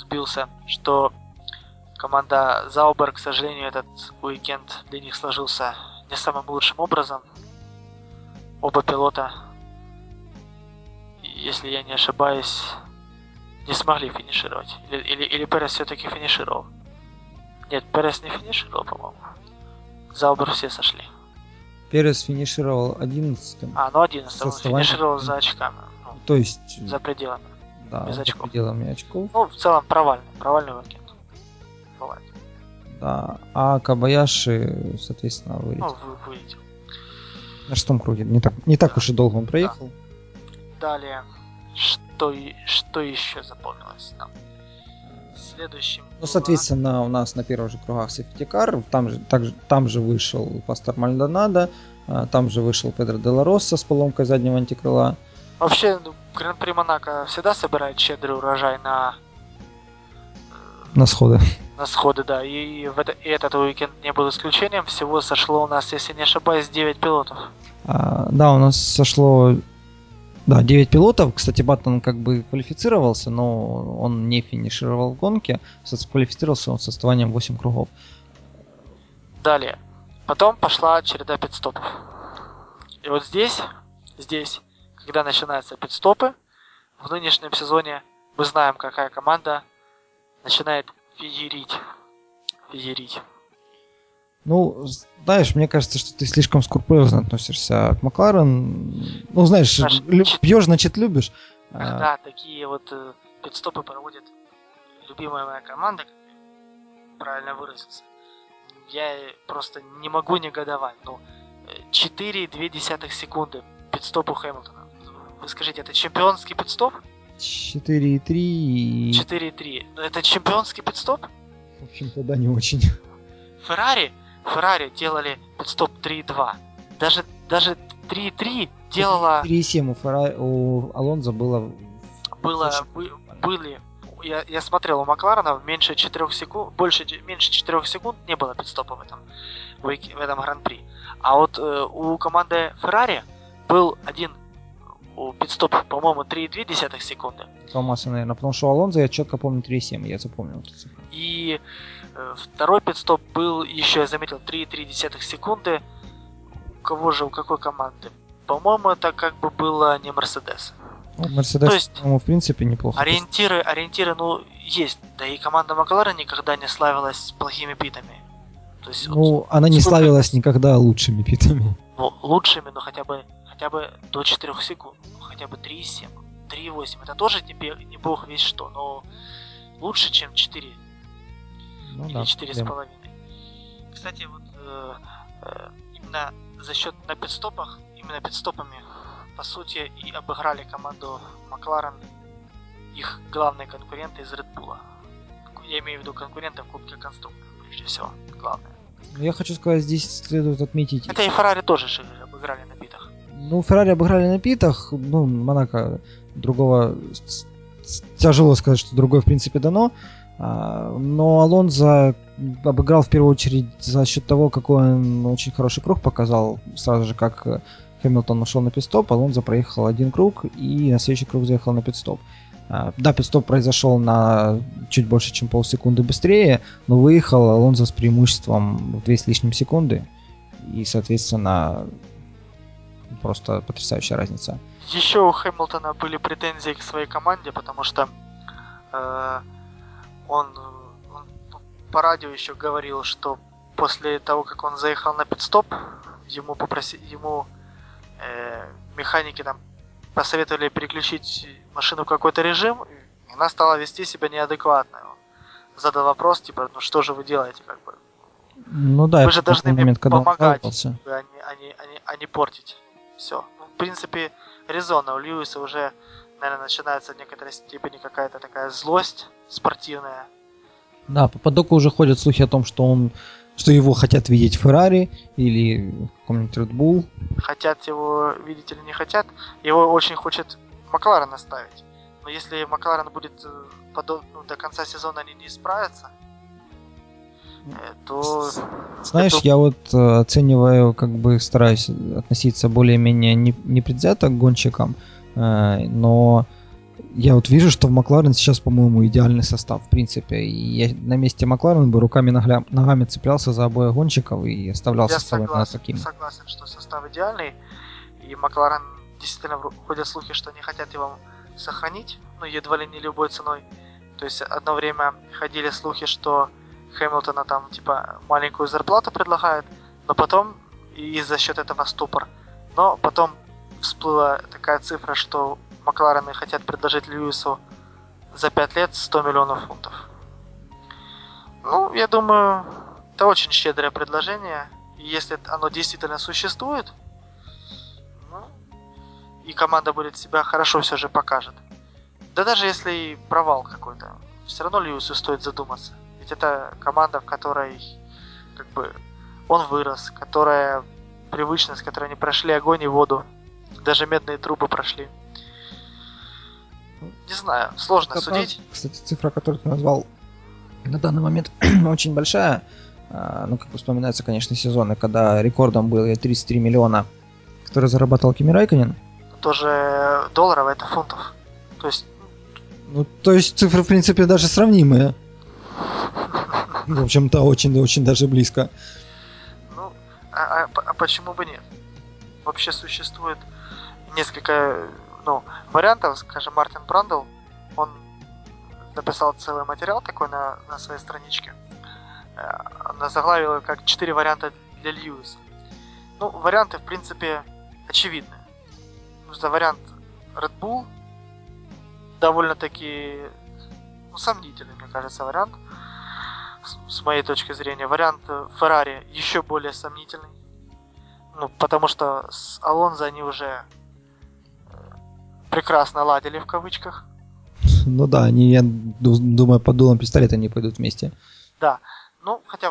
сбился, что команда Заубер, к сожалению, этот уикенд для них сложился не самым лучшим образом. Оба пилота, если я не ошибаюсь, не смогли финишировать. Или, или, или Перес все-таки финишировал. Нет, Перес не финишировал, по-моему. Заубер все сошли. Перес финишировал 11 А, ну 11 он финишировал за очками. Ну, То есть... За пределами да, без очков. пределами очков. Ну, в целом провальный, провальный уикенд. Бывает. Да, а Кабаяши, соответственно, вылетел. Ну, вы, вылетел. На шестом круге. Не так, не так уж и долго он проехал. Да. Далее, что, что еще запомнилось нам? Следующим. Ну, соответственно, у нас на первых же кругах сефтикар, там же, также, там же вышел Пастор Мальдонадо, а, там же вышел Педро Делароса с поломкой заднего антикрыла. Вообще, ну, Гран-при Монако всегда собирает щедрый урожай на... На сходы. На сходы, да. И, в это, и этот уикенд не был исключением. Всего сошло у нас, если не ошибаюсь, 9 пилотов. А, да, у нас сошло... Да, 9 пилотов. Кстати, Баттон как бы квалифицировался, но он не финишировал в гонке. Квалифицировался он с отставанием 8 кругов. Далее. Потом пошла череда пидстопов. И вот здесь, здесь когда начинаются пидстопы, в нынешнем сезоне мы знаем, какая команда начинает феерить. Феерить. Ну, знаешь, мне кажется, что ты слишком скрупулезно относишься к Макларен. Ну, знаешь, знаешь лю- пьешь, значит, любишь. А... такие вот э, пидстопы проводит любимая моя команда, правильно выразился, я просто не могу негодовать. Ну, 4,2 секунды пидстопу Хэмилтона. Вы скажите, это чемпионский пидстоп? 4,3 и... 4,3. Ну, это чемпионский пидстоп? В общем, тогда не очень. Феррари, Феррари делали пидстоп 3,2. Даже, даже 3-3 делала... 3,7 у, Феррари, у Алонзо было... Было, бы, были... Я, я смотрел, у Макларена меньше 4 секунд, больше, меньше 4 секунд не было пидстопа в этом, в, в этом гран-при. А вот э, у команды Феррари был один у пидстоп, по-моему, 3,2 секунды. Томаса, наверное, потому что Алонзо я четко помню 3,7, я запомнил эту цифру. И э, второй пидстоп был, еще я заметил, 3,3 секунды. У кого же, у какой команды? По-моему, это как бы было не Мерседес. Ну, Мерседес, То есть, по-моему, в принципе, неплохо. Ориентиры, ориентиры, ну, есть. Да и команда Макларен никогда не славилась плохими питами. То есть, ну, вот, она не сколько... славилась никогда лучшими питами. Ну, лучшими, но хотя бы хотя бы до 4 секунд, ну, хотя бы 3,7, 3,8. Это тоже тебе не бог весь что, но лучше, чем 4 ну, или да, 4,5. Кстати, вот э, э, именно за счет на пидстопах, именно пидстопами, по сути, и обыграли команду Макларен, их главные конкуренты из Red Bull. Я имею в виду конкурентов в Кубке Конструкторов, прежде всего, главное. Я хочу сказать, здесь следует отметить... Хотя и Феррари тоже же обыграли на. Ну, Феррари обыграли на питах, ну, Монако другого... Тяжело сказать, что другое, в принципе, дано. А, но Алонзо обыграл в первую очередь за счет того, какой он очень хороший круг показал. Сразу же, как Хэмилтон ушел на пидстоп, Алонзо проехал один круг и на следующий круг заехал на пидстоп. А, да, пидстоп произошел на чуть больше, чем полсекунды быстрее, но выехал Алонзо с преимуществом в 2 с лишним секунды. И, соответственно, просто потрясающая разница. Еще у Хэмилтона были претензии к своей команде, потому что э, он, он по радио еще говорил, что после того, как он заехал на пидстоп, ему попроси, ему э, механики там посоветовали переключить машину в какой-то режим, и она стала вести себя неадекватно. Он задал вопрос, типа, ну что же вы делаете, как бы. Ну да, вы же должны момент, мне помогать, а не, а, не, а, не, а не портить. Все. Ну, в принципе, резонно. У Льюиса уже, наверное, начинается в некоторой степени какая-то такая злость спортивная. Да, по подоку уже ходят слухи о том, что он что его хотят видеть в Феррари или в каком-нибудь Red Bull. Хотят его видеть или не хотят, его очень хочет Макларен оставить. Но если Макларен будет э, ну, до конца сезона они не справятся, то... Знаешь, это... я вот э, оцениваю, как бы стараюсь относиться более-менее непредвзято к гонщикам, э, но я вот вижу, что в Макларен сейчас, по-моему, идеальный состав, в принципе. И я на месте Макларен бы руками ногля... ногами цеплялся за обоих гонщиков и оставлял я состав согласен, таким. согласен, что состав идеальный. И Макларен действительно ходят слухи, что они хотят его сохранить, ну, едва ли не любой ценой. То есть одно время ходили слухи, что Хэмилтона там типа маленькую зарплату предлагает, но потом и за счет этого ступор. Но потом всплыла такая цифра, что Макларены хотят предложить Льюису за 5 лет 100 миллионов фунтов. Ну, я думаю, это очень щедрое предложение. И если оно действительно существует, ну, и команда будет себя хорошо все же покажет. Да даже если и провал какой-то, все равно Льюису стоит задуматься. Ведь это команда, в которой как бы он вырос, которая привычность, с которой они прошли огонь и воду. Даже медные трубы прошли. Не знаю, сложно Как судить. Кстати, цифра, которую ты назвал, на данный момент *clears throat* очень большая. А, ну, как вспоминается, конечно, сезоны, когда рекордом было 33 миллиона, которые зарабатывал Кими Райконен. Тоже долларов, это фунтов. То есть... Ну, то есть цифры, в принципе, даже сравнимые. В общем-то, очень-очень даже близко. Ну, а, а, а почему бы нет? Вообще существует несколько ну, вариантов. Скажем, Мартин Брандл, он написал целый материал такой на, на своей страничке. Она заглавила как четыре варианта для Льюиса. Ну, варианты, в принципе, очевидны. За вариант Red Bull довольно-таки ну, сомнительный, кажется, вариант с моей точки зрения. Вариант Феррари еще более сомнительный. Ну, потому что с Алонзо они уже э, прекрасно ладили в кавычках. Ну да, они, я думаю, под дулом пистолета не пойдут вместе. Да. Ну, хотя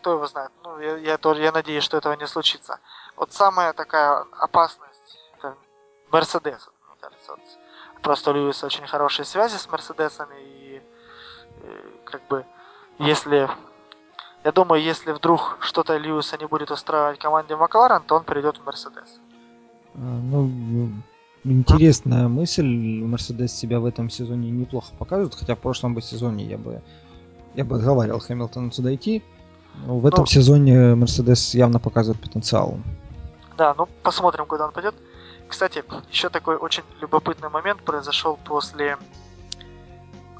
кто его знает. Ну, я, я тоже я надеюсь, что этого не случится. Вот самая такая опасность это Мерседес, мне кажется. Вот. Просто у Льюиса очень хорошие связи с Мерседесами, и как бы если я думаю, если вдруг что-то Льюиса не будет устраивать команде Макларен, то он перейдет в Мерседес. А, ну, интересная мысль. Мерседес себя в этом сезоне неплохо показывает, хотя в прошлом бы сезоне я бы я бы отговаривал Хэмилтона сюда идти. Но в этом ну, сезоне Мерседес явно показывает потенциал. Да, ну посмотрим, куда он пойдет. Кстати, еще такой очень любопытный момент произошел после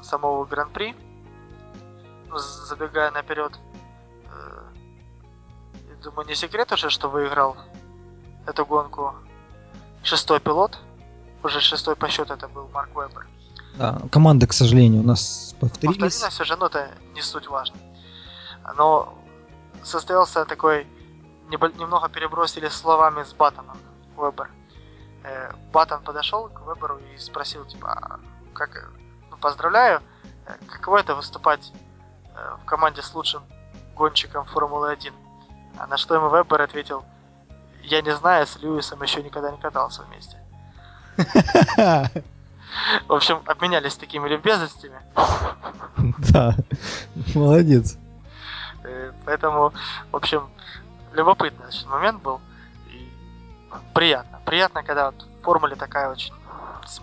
самого Гран-при. Забегая наперед, Думаю, не секрет уже, что выиграл эту гонку шестой пилот. Уже шестой по счету это был Марк Вебер. Да, команды, к сожалению, у нас повторились. Повторилось все же, но это не суть важно. Но состоялся такой, немного перебросили словами с Баттоном Вебер. Э, Баттон подошел к Веберу и спросил, типа, «А как, ну, поздравляю, э, каково это выступать э, в команде с лучшим гонщиком Формулы-1? А на что ему Вебер ответил, я не знаю, с Льюисом еще никогда не катался вместе. В общем, обменялись такими любезностями. Да, молодец. Э, поэтому, в общем, любопытный значит, момент был. И приятно. Приятно, когда вот в формуле такая очень,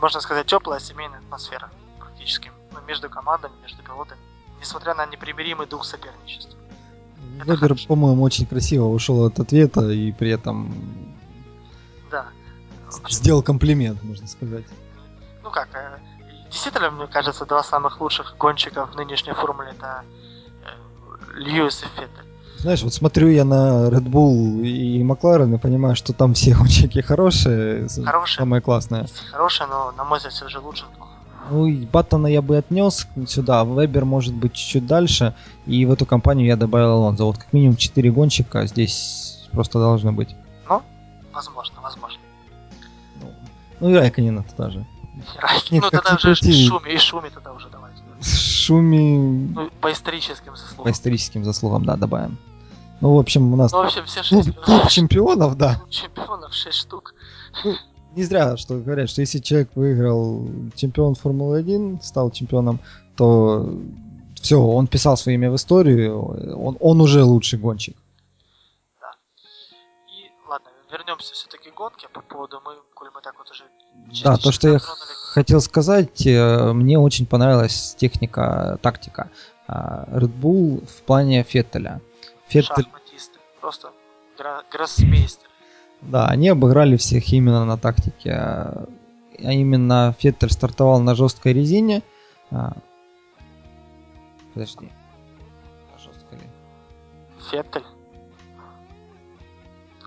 можно сказать, теплая семейная атмосфера практически ну, между командами, между пилотами, несмотря на непримиримый дух соперничества. Вебер, по-моему, очень красиво ушел от ответа и при этом да. сделал комплимент, можно сказать. Ну как, э, действительно, мне кажется, два самых лучших гонщика в нынешней формуле это э, Льюис и Феттель. Знаешь, вот смотрю я на Red Bull и Макларен и понимаю, что там все *laughs* гонщики хорошие, хорошие самые классные. Хорошие, но на мой взгляд все же лучше двух. Ну, Баттона я бы отнес сюда, Вебер может быть чуть-чуть дальше, и в эту компанию я добавил Алонзо. Вот как минимум 4 гонщика здесь просто должны быть. Ну, возможно, возможно. Ну, ну и Райконина туда же. Райкин, ну тогда уже Шуми, и Шуми тогда уже давайте. Шуми... Ну, по историческим заслугам. По историческим заслугам, да, добавим. Ну, в общем, у нас ну, в общем, все клуб, клуб *laughs* чемпионов, да. Клуб чемпионов 6 штук. Не зря, что говорят, что если человек выиграл чемпион Формулы-1, стал чемпионом, то все, он писал свое имя в историю, он, он уже лучший гонщик. Да. И ладно, вернемся все-таки к гонке по поводу, мы, коль мы так вот уже... Да, то, что я хотел сказать, э, мне очень понравилась техника, тактика э, Red Bull в плане Феттеля. Феттель... Шахматисты, просто гроссмейстер. Да, они обыграли всех именно на тактике. А именно Феттель стартовал на жесткой резине. А, подожди. На жесткой. Феттель?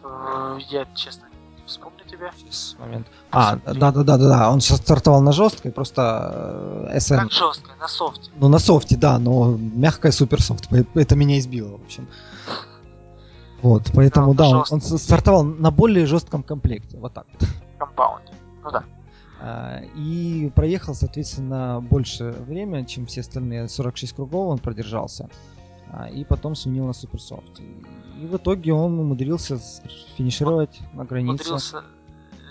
Э, я, честно, не вспомню тебя. Сейчас, момент. А, да-да-да-да, он стартовал на жесткой, просто SM. Э, как жесткой, на софте. Ну, на софте, да, но мягкая суперсофт. Это меня сбило, в общем. Вот, поэтому, да, он, он стартовал на более жестком комплекте, вот так вот. Компаунде, ну да. А, и проехал, соответственно, больше время, чем все остальные. 46 кругов он продержался. А, и потом сменил на суперсофт. И в итоге он умудрился финишировать он на границе. Умудрился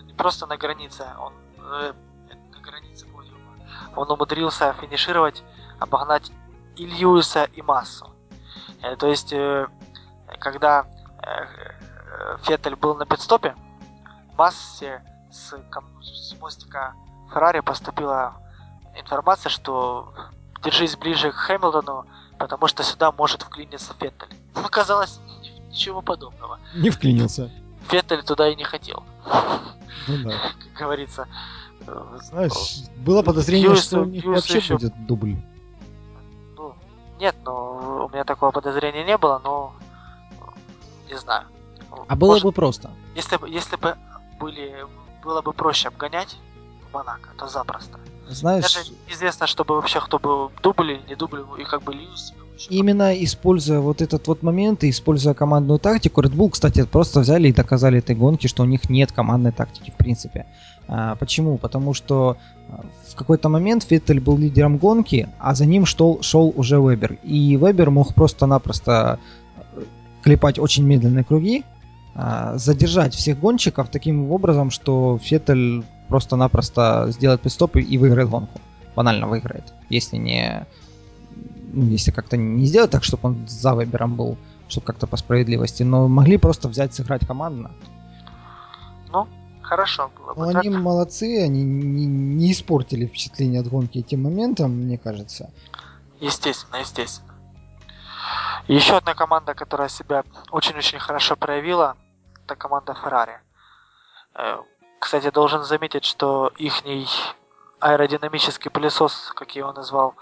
не просто на границе, он э, на границе подиума. Он умудрился финишировать, обогнать и Льюиса, и Массу. Э, то есть, э, когда Феттель был на пидстопе, Массе с, с мостика Феррари поступила информация, что держись ближе к Хэмилтону, потому что сюда может вклиниться Феттель. Оказалось, ничего подобного. Не вклинился. Феттель туда и не хотел. Ну да. Как говорится. Знаешь, было подозрение, Юс, что у них Юс вообще еще... будет дубль. Ну, нет, но у меня такого подозрения не было, но не знаю. А было Может, бы просто. Если бы, если бы были, было бы проще обгонять в Монако, то запросто. Знаешь... Даже известно, чтобы вообще кто был дубль, не дубль, и как бы Льюис. Именно используя вот этот вот момент и используя командную тактику, Red Bull, кстати, просто взяли и доказали этой гонке, что у них нет командной тактики в принципе. А, почему? Потому что а, в какой-то момент Феттель был лидером гонки, а за ним шел, шел уже Вебер. И Вебер мог просто-напросто клепать очень медленные круги, а, задержать всех гонщиков таким образом, что Феттель просто-напросто сделает пидстоп и выиграет гонку. Банально выиграет. Если не... Ну, если как-то не сделать так, чтобы он за выбором был, чтобы как-то по справедливости, но могли просто взять, сыграть командно. Ну, хорошо было бы. Но они молодцы, они не, не испортили впечатление от гонки этим моментом, мне кажется. Естественно, естественно. Еще одна команда, которая себя очень-очень хорошо проявила, это команда Ferrari. Э, кстати, должен заметить, что их аэродинамический пылесос, как я его назвал,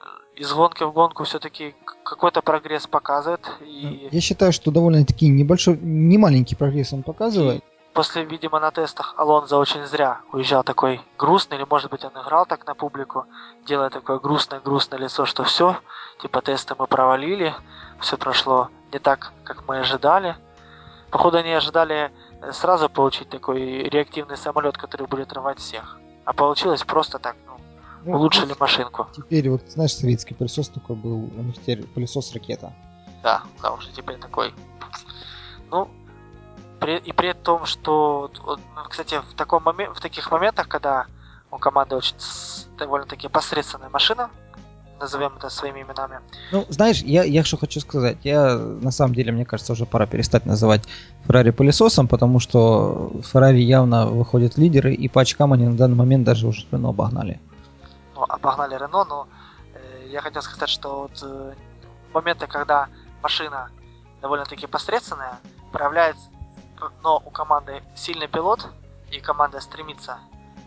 э, из гонки в гонку все-таки какой-то прогресс показывает. И... Я считаю, что довольно-таки небольшой, не маленький прогресс он показывает. После, видимо, на тестах Алонзо очень зря уезжал такой грустный, или может быть он играл так на публику, делая такое грустное-грустное лицо, что все, типа тесты мы провалили, все прошло не так, как мы ожидали. Походу они ожидали э, сразу получить такой реактивный самолет, который будет рвать всех. А получилось просто так, ну, ну улучшили ну, машинку. Теперь вот, знаешь, советский пылесос такой был, у них теперь пылесос-ракета. Да, да, уже теперь такой. Ну, при, и при том, что, кстати, в, таком момент, в таких моментах, когда у команды очень довольно-таки посредственная машина, назовем это своими именами. Ну, знаешь, я, я что хочу сказать. Я, на самом деле, мне кажется, уже пора перестать называть Феррари пылесосом, потому что Феррари явно выходят лидеры, и по очкам они на данный момент даже уже Рено обогнали. Ну, обогнали Рено, но э, я хотел сказать, что вот э, моменты, когда машина довольно-таки посредственная, проявляется но у команды сильный пилот, и команда стремится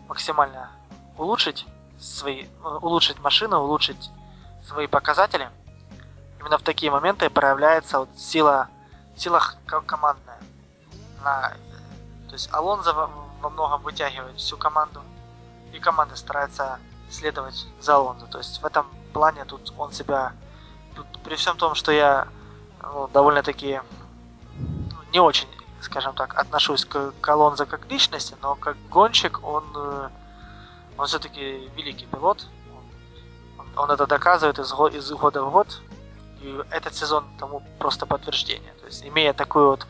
максимально улучшить свои, ну, улучшить машину, улучшить свои показатели, именно в такие моменты проявляется вот сила, сила командная. На, то есть Алонзо во, во многом вытягивает всю команду, и команда старается следовать за Алонзо. То есть в этом плане тут он себя, тут, при всем том, что я ну, довольно-таки ну, не очень скажем так, отношусь к Колонзо как личности, но как гонщик он, э, он все-таки великий пилот. Он, он это доказывает из, из года в год. И этот сезон тому просто подтверждение. То есть, имея такую вот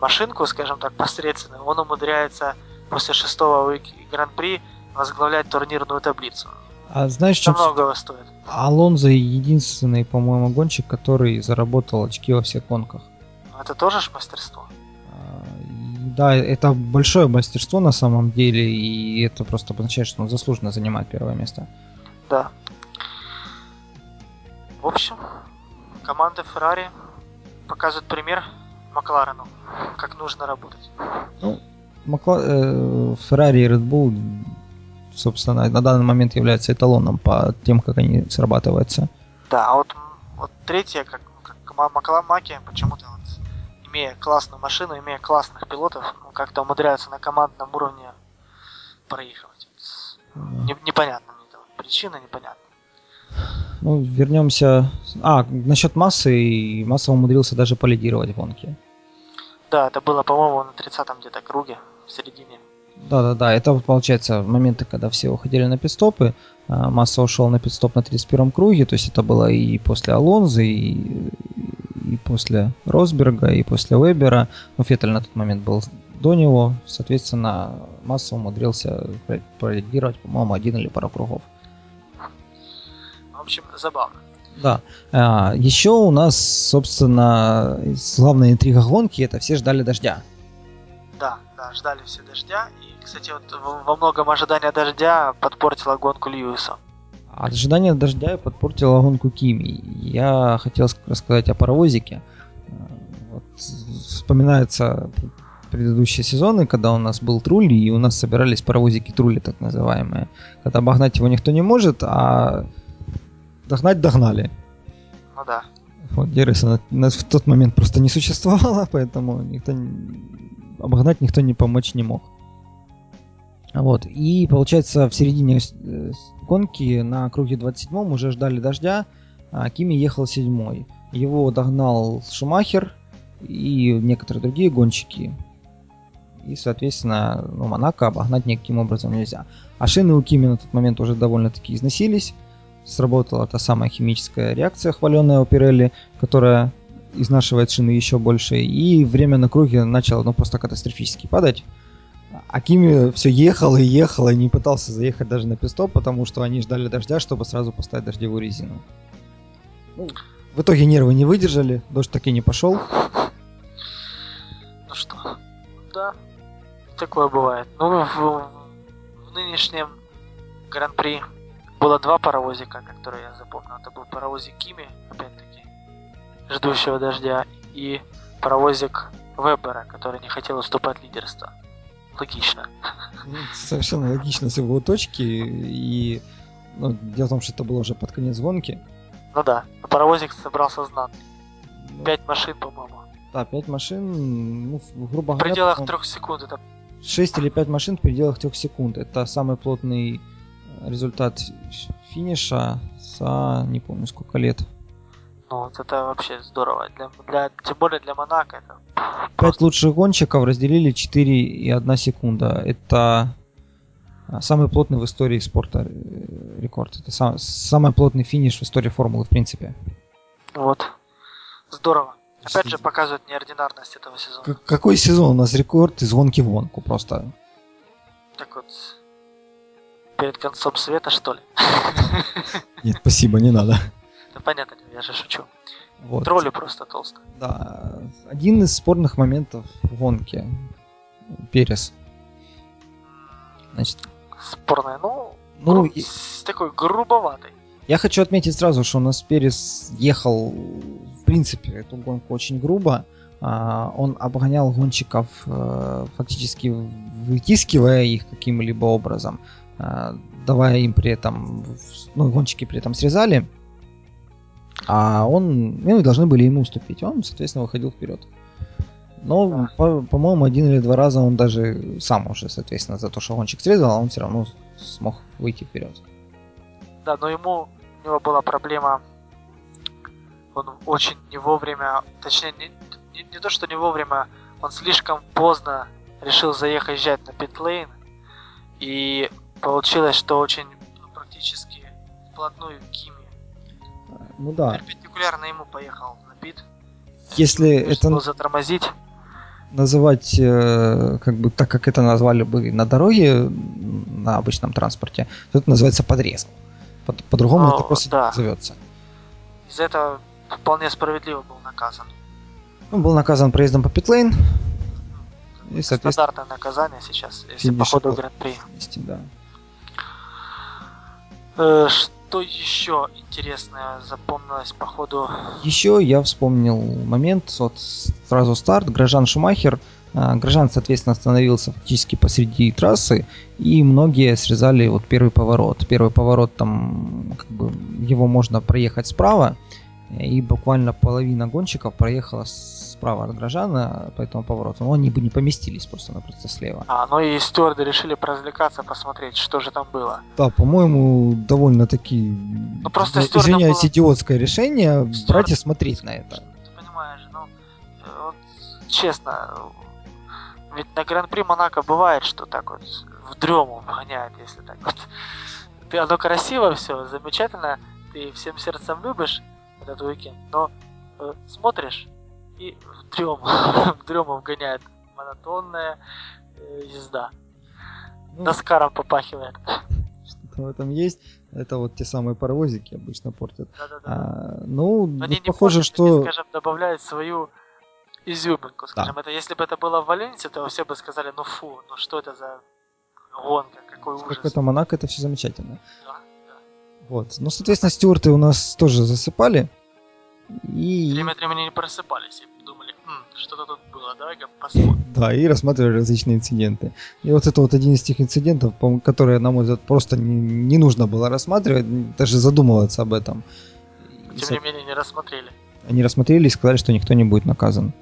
машинку, скажем так, посредственную, он умудряется после шестого гран-при возглавлять турнирную таблицу. А знаешь, что многого стоит. Алонзо единственный, по-моему, гонщик, который заработал очки во всех гонках. Это тоже ж мастерство да, это большое мастерство на самом деле, и это просто обозначает, что он заслуженно занимает первое место. Да. В общем, команда Ferrari показывает пример Макларену, как нужно работать. Ну, Макла... э, Ferrari и Red Bull, собственно, на данный момент являются эталоном по тем, как они срабатываются. Да, а вот, вот третье, как, как Макла Маки, почему-то имея классную машину, имея классных пилотов, ну, как-то умудряются на командном уровне проигрывать. Не, непонятно мне это. Причина непонятна. Ну, вернемся. А, насчет массы, и Масса умудрился даже полидировать в гонке. Да, это было, по-моему, на 30-м где-то круге, в середине. Да-да-да, это получается моменты, когда все уходили на пидстопы. А, Масса ушел на пидстоп на 31-м круге, то есть это было и после Алонзы, и, и после Росберга, и после Вебера. Но Феттель на тот момент был до него. Соответственно, Масса умудрился пролидировать, по-моему, один или пару кругов. В общем, забавно. Да. А, еще у нас, собственно, главная интрига гонки это все ждали дождя. Да, да, ждали все дождя. И, кстати, вот во многом ожидание дождя подпортило гонку Льюиса. Ожидание дождя подпортило гонку Кими. Я хотел рассказать о паровозике. Вот, вспоминаются предыдущие сезоны, когда у нас был Трули, и у нас собирались паровозики Трули, так называемые. Когда обогнать его никто не может, а догнать догнали. Ну да. Вот, Деррисона в тот момент просто не существовало, *laughs* поэтому никто обогнать никто не помочь не мог. Вот. И получается, в середине э, гонки на круге 27 уже ждали дождя, а Кими ехал седьмой. Его догнал Шумахер и некоторые другие гонщики. И, соответственно, ну, Монако обогнать никаким образом нельзя. А шины у Кими на тот момент уже довольно-таки износились. Сработала та самая химическая реакция, хваленная у Пирелли, которая изнашивает шины еще больше, и время на круге начало ну, просто катастрофически падать. А Кими все ехал и ехал, и не пытался заехать даже на пистоп, потому что они ждали дождя, чтобы сразу поставить дождевую резину. Ну, в итоге нервы не выдержали, дождь так и не пошел. Ну что, да, такое бывает. Ну, в, в нынешнем гран-при было два паровозика, которые я запомнил. Это был паровозик Кими, опять-таки, ждущего дождя, и паровозик Вебера, который не хотел уступать лидерство. Логично. Ну, совершенно логично с его точки. И ну, дело в том, что это было уже под конец гонки. Ну да, паровозик собрался знатный. Ну, Пять машин, по-моему. Да, 5 машин, ну, грубо В говоря, пределах по-моему, трех секунд это 6 или 5 машин в пределах 3 секунд. Это самый плотный э, результат финиша за не помню сколько лет. Ну, вот это вообще здорово. Для, для, тем более для Монако это Пять просто лучших гонщиков разделили 4 и 1 секунда. Это а, самый плотный в истории спорта э, рекорд. Это сам- самый плотный финиш в истории формулы, в принципе. вот. Здорово. Опять же показывает неординарность этого сезона. К- какой сезон у нас рекорд из гонки в гонку просто? Так вот, перед концом света, что ли? Нет, спасибо, не надо. Да понятно, я же шучу. Вот. Тролли просто толсто. Да, один из спорных моментов в гонке. Перес. Значит, Спорная, ну, ну, гру- и- такой грубоватый. Я хочу отметить сразу, что у нас Перес ехал, в принципе, эту гонку очень грубо. А, Он обгонял гонщиков, э, фактически вытискивая их каким-либо образом, а, давая им при этом, ну, гонщики при этом срезали, а он, ну, должны были ему уступить. Он, соответственно, выходил вперед. Но, по- по-моему, один или два раза он даже сам уже, соответственно, за то, что гонщик срезал, а он все равно смог выйти вперед. Да, но ему, у него была проблема, он очень не вовремя, точнее, не, не, не то, что не вовремя, он слишком поздно решил заехать на питлейн, и получилось, что очень ну, практически вплотную к Кими. Ну да, Перпендикулярно ему поехал на пит. Если это- затормозить. называть, э, как бы так как это назвали бы на дороге, на обычном транспорте, то это называется подрезом. По- По-другому Ну, это просто да. назовется. Из-за этого вполне справедливо был наказан. Он был наказан проездом по питлейн. И, соответственно, Стандартное наказание сейчас, если по ходу гран-при. да. Э, что еще интересное запомнилось по ходу? Еще я вспомнил момент, вот сразу старт, Грожан Шумахер. А, Грожан, соответственно, остановился фактически посреди трассы, и многие срезали вот первый поворот. Первый поворот там, как бы, его можно проехать справа, и буквально половина гонщиков проехала справа от Грожана по этому повороту. Но они бы не поместились просто-напросто слева. А, ну и стюарды решили поразвлекаться, посмотреть, что же там было. Да, по-моему, довольно-таки, Ну, просто ну, извиняюсь, было- идиотское решение Стюард- брать и смотреть на это. Ты понимаешь, ну, вот, честно, ведь на Гран-при Монако бывает, что так вот в дрему гоняет, если так вот. Ты, оно красиво все, замечательно, ты всем сердцем любишь этот уикенд, но э, смотришь и в дрему, в дрему вгоняет монотонная э, езда. Ну, Наскаром попахивает. *laughs* что-то в этом есть. Это вот те самые паровозики обычно портят. Да-да-да. А, ну, Но они похоже, портят, что... они, скажем, добавляют свою изюминку, скажем. Это если бы это было в Валенсии, то все бы сказали, ну фу, ну что это за гонка, какой ужас. Как это Монако, это все замечательно. Да, да. Вот. Ну, соответственно, стюарты у нас тоже засыпали. И... Время от времени просыпались и думали, «М, что-то тут было, давай-ка посмотрим. *laughs* Да, и рассматривали различные инциденты. И вот это вот один из тех инцидентов, которые, на мой взгляд, просто не, не нужно было рассматривать, даже задумываться об этом. Тем не менее, не рассмотрели. Они рассмотрели и сказали, что никто не будет наказан.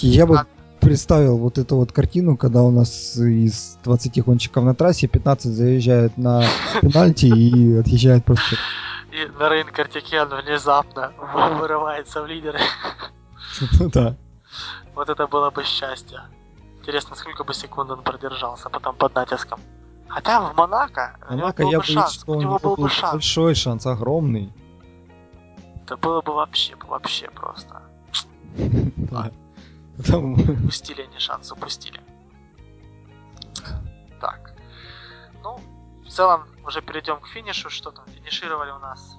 И я бы представил вот эту вот картину, когда у нас из 20 гонщиков на трассе 15 заезжают на *laughs* пенальти и отъезжают просто. И Нарейн Картикян внезапно *laughs* вырывается в лидеры. Ну да. Вот это было бы счастье. Интересно, сколько бы секунд он продержался потом под натиском. Хотя в Монако, у него Монако, был я бы шанс, у него был бы шанс. большой шанс, огромный. Это было бы вообще, вообще просто. *laughs* Потому- Упустили они шанс, упустили. Целом, уже перейдем к финишу. Что там, финишировали у нас?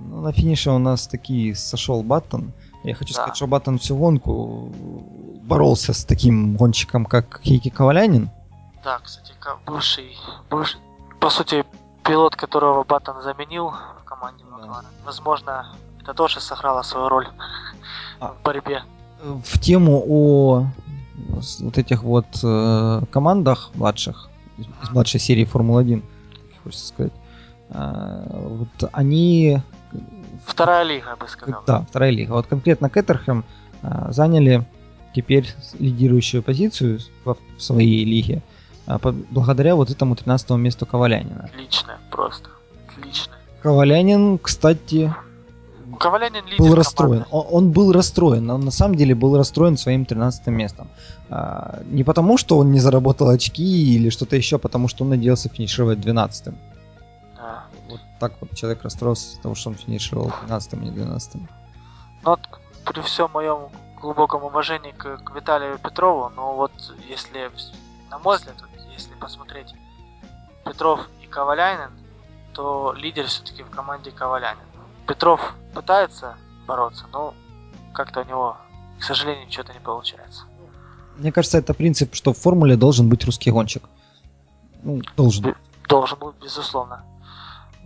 Ну, на финише у нас таки сошел Баттон. Я хочу Да. сказать, что Баттон всю гонку боролся с таким гонщиком, как Хейки Ковалянин. Да, кстати, бывший, бывший, по сути, пилот, которого Баттон заменил в команде Да. Возможно, это тоже сыграло свою роль А. в борьбе. В тему о вот этих вот э, командах младших, из младшей серии Формулы-1, как хочется сказать, а, вот они Вторая лига, я бы сказал. Да, вторая лига. Вот конкретно Кеттерхэм а, заняли теперь лидирующую позицию в своей лиге а, благодаря вот этому 13 месту Ковалянина. Отлично, просто. Отлично. Ковалянин, кстати, был расстроен. Он, он был расстроен, он на самом деле был расстроен своим 13 местом. А, не потому, что он не заработал очки или что-то еще, а потому что он надеялся финишировать 12 Да. Вот так вот человек расстроился из-за того, что он финишировал 12 а не 12 Но вот при всем моем глубоком уважении к, к Виталию Петрову, но вот если, на мой взгляд, если посмотреть Петров и Ковалянин, то лидер все-таки в команде Ковалянин. Петров пытается бороться, но как-то у него, к сожалению, что-то не получается. Мне кажется, это принцип, что в формуле должен быть русский гонщик. Ну, должен. Должен был, безусловно,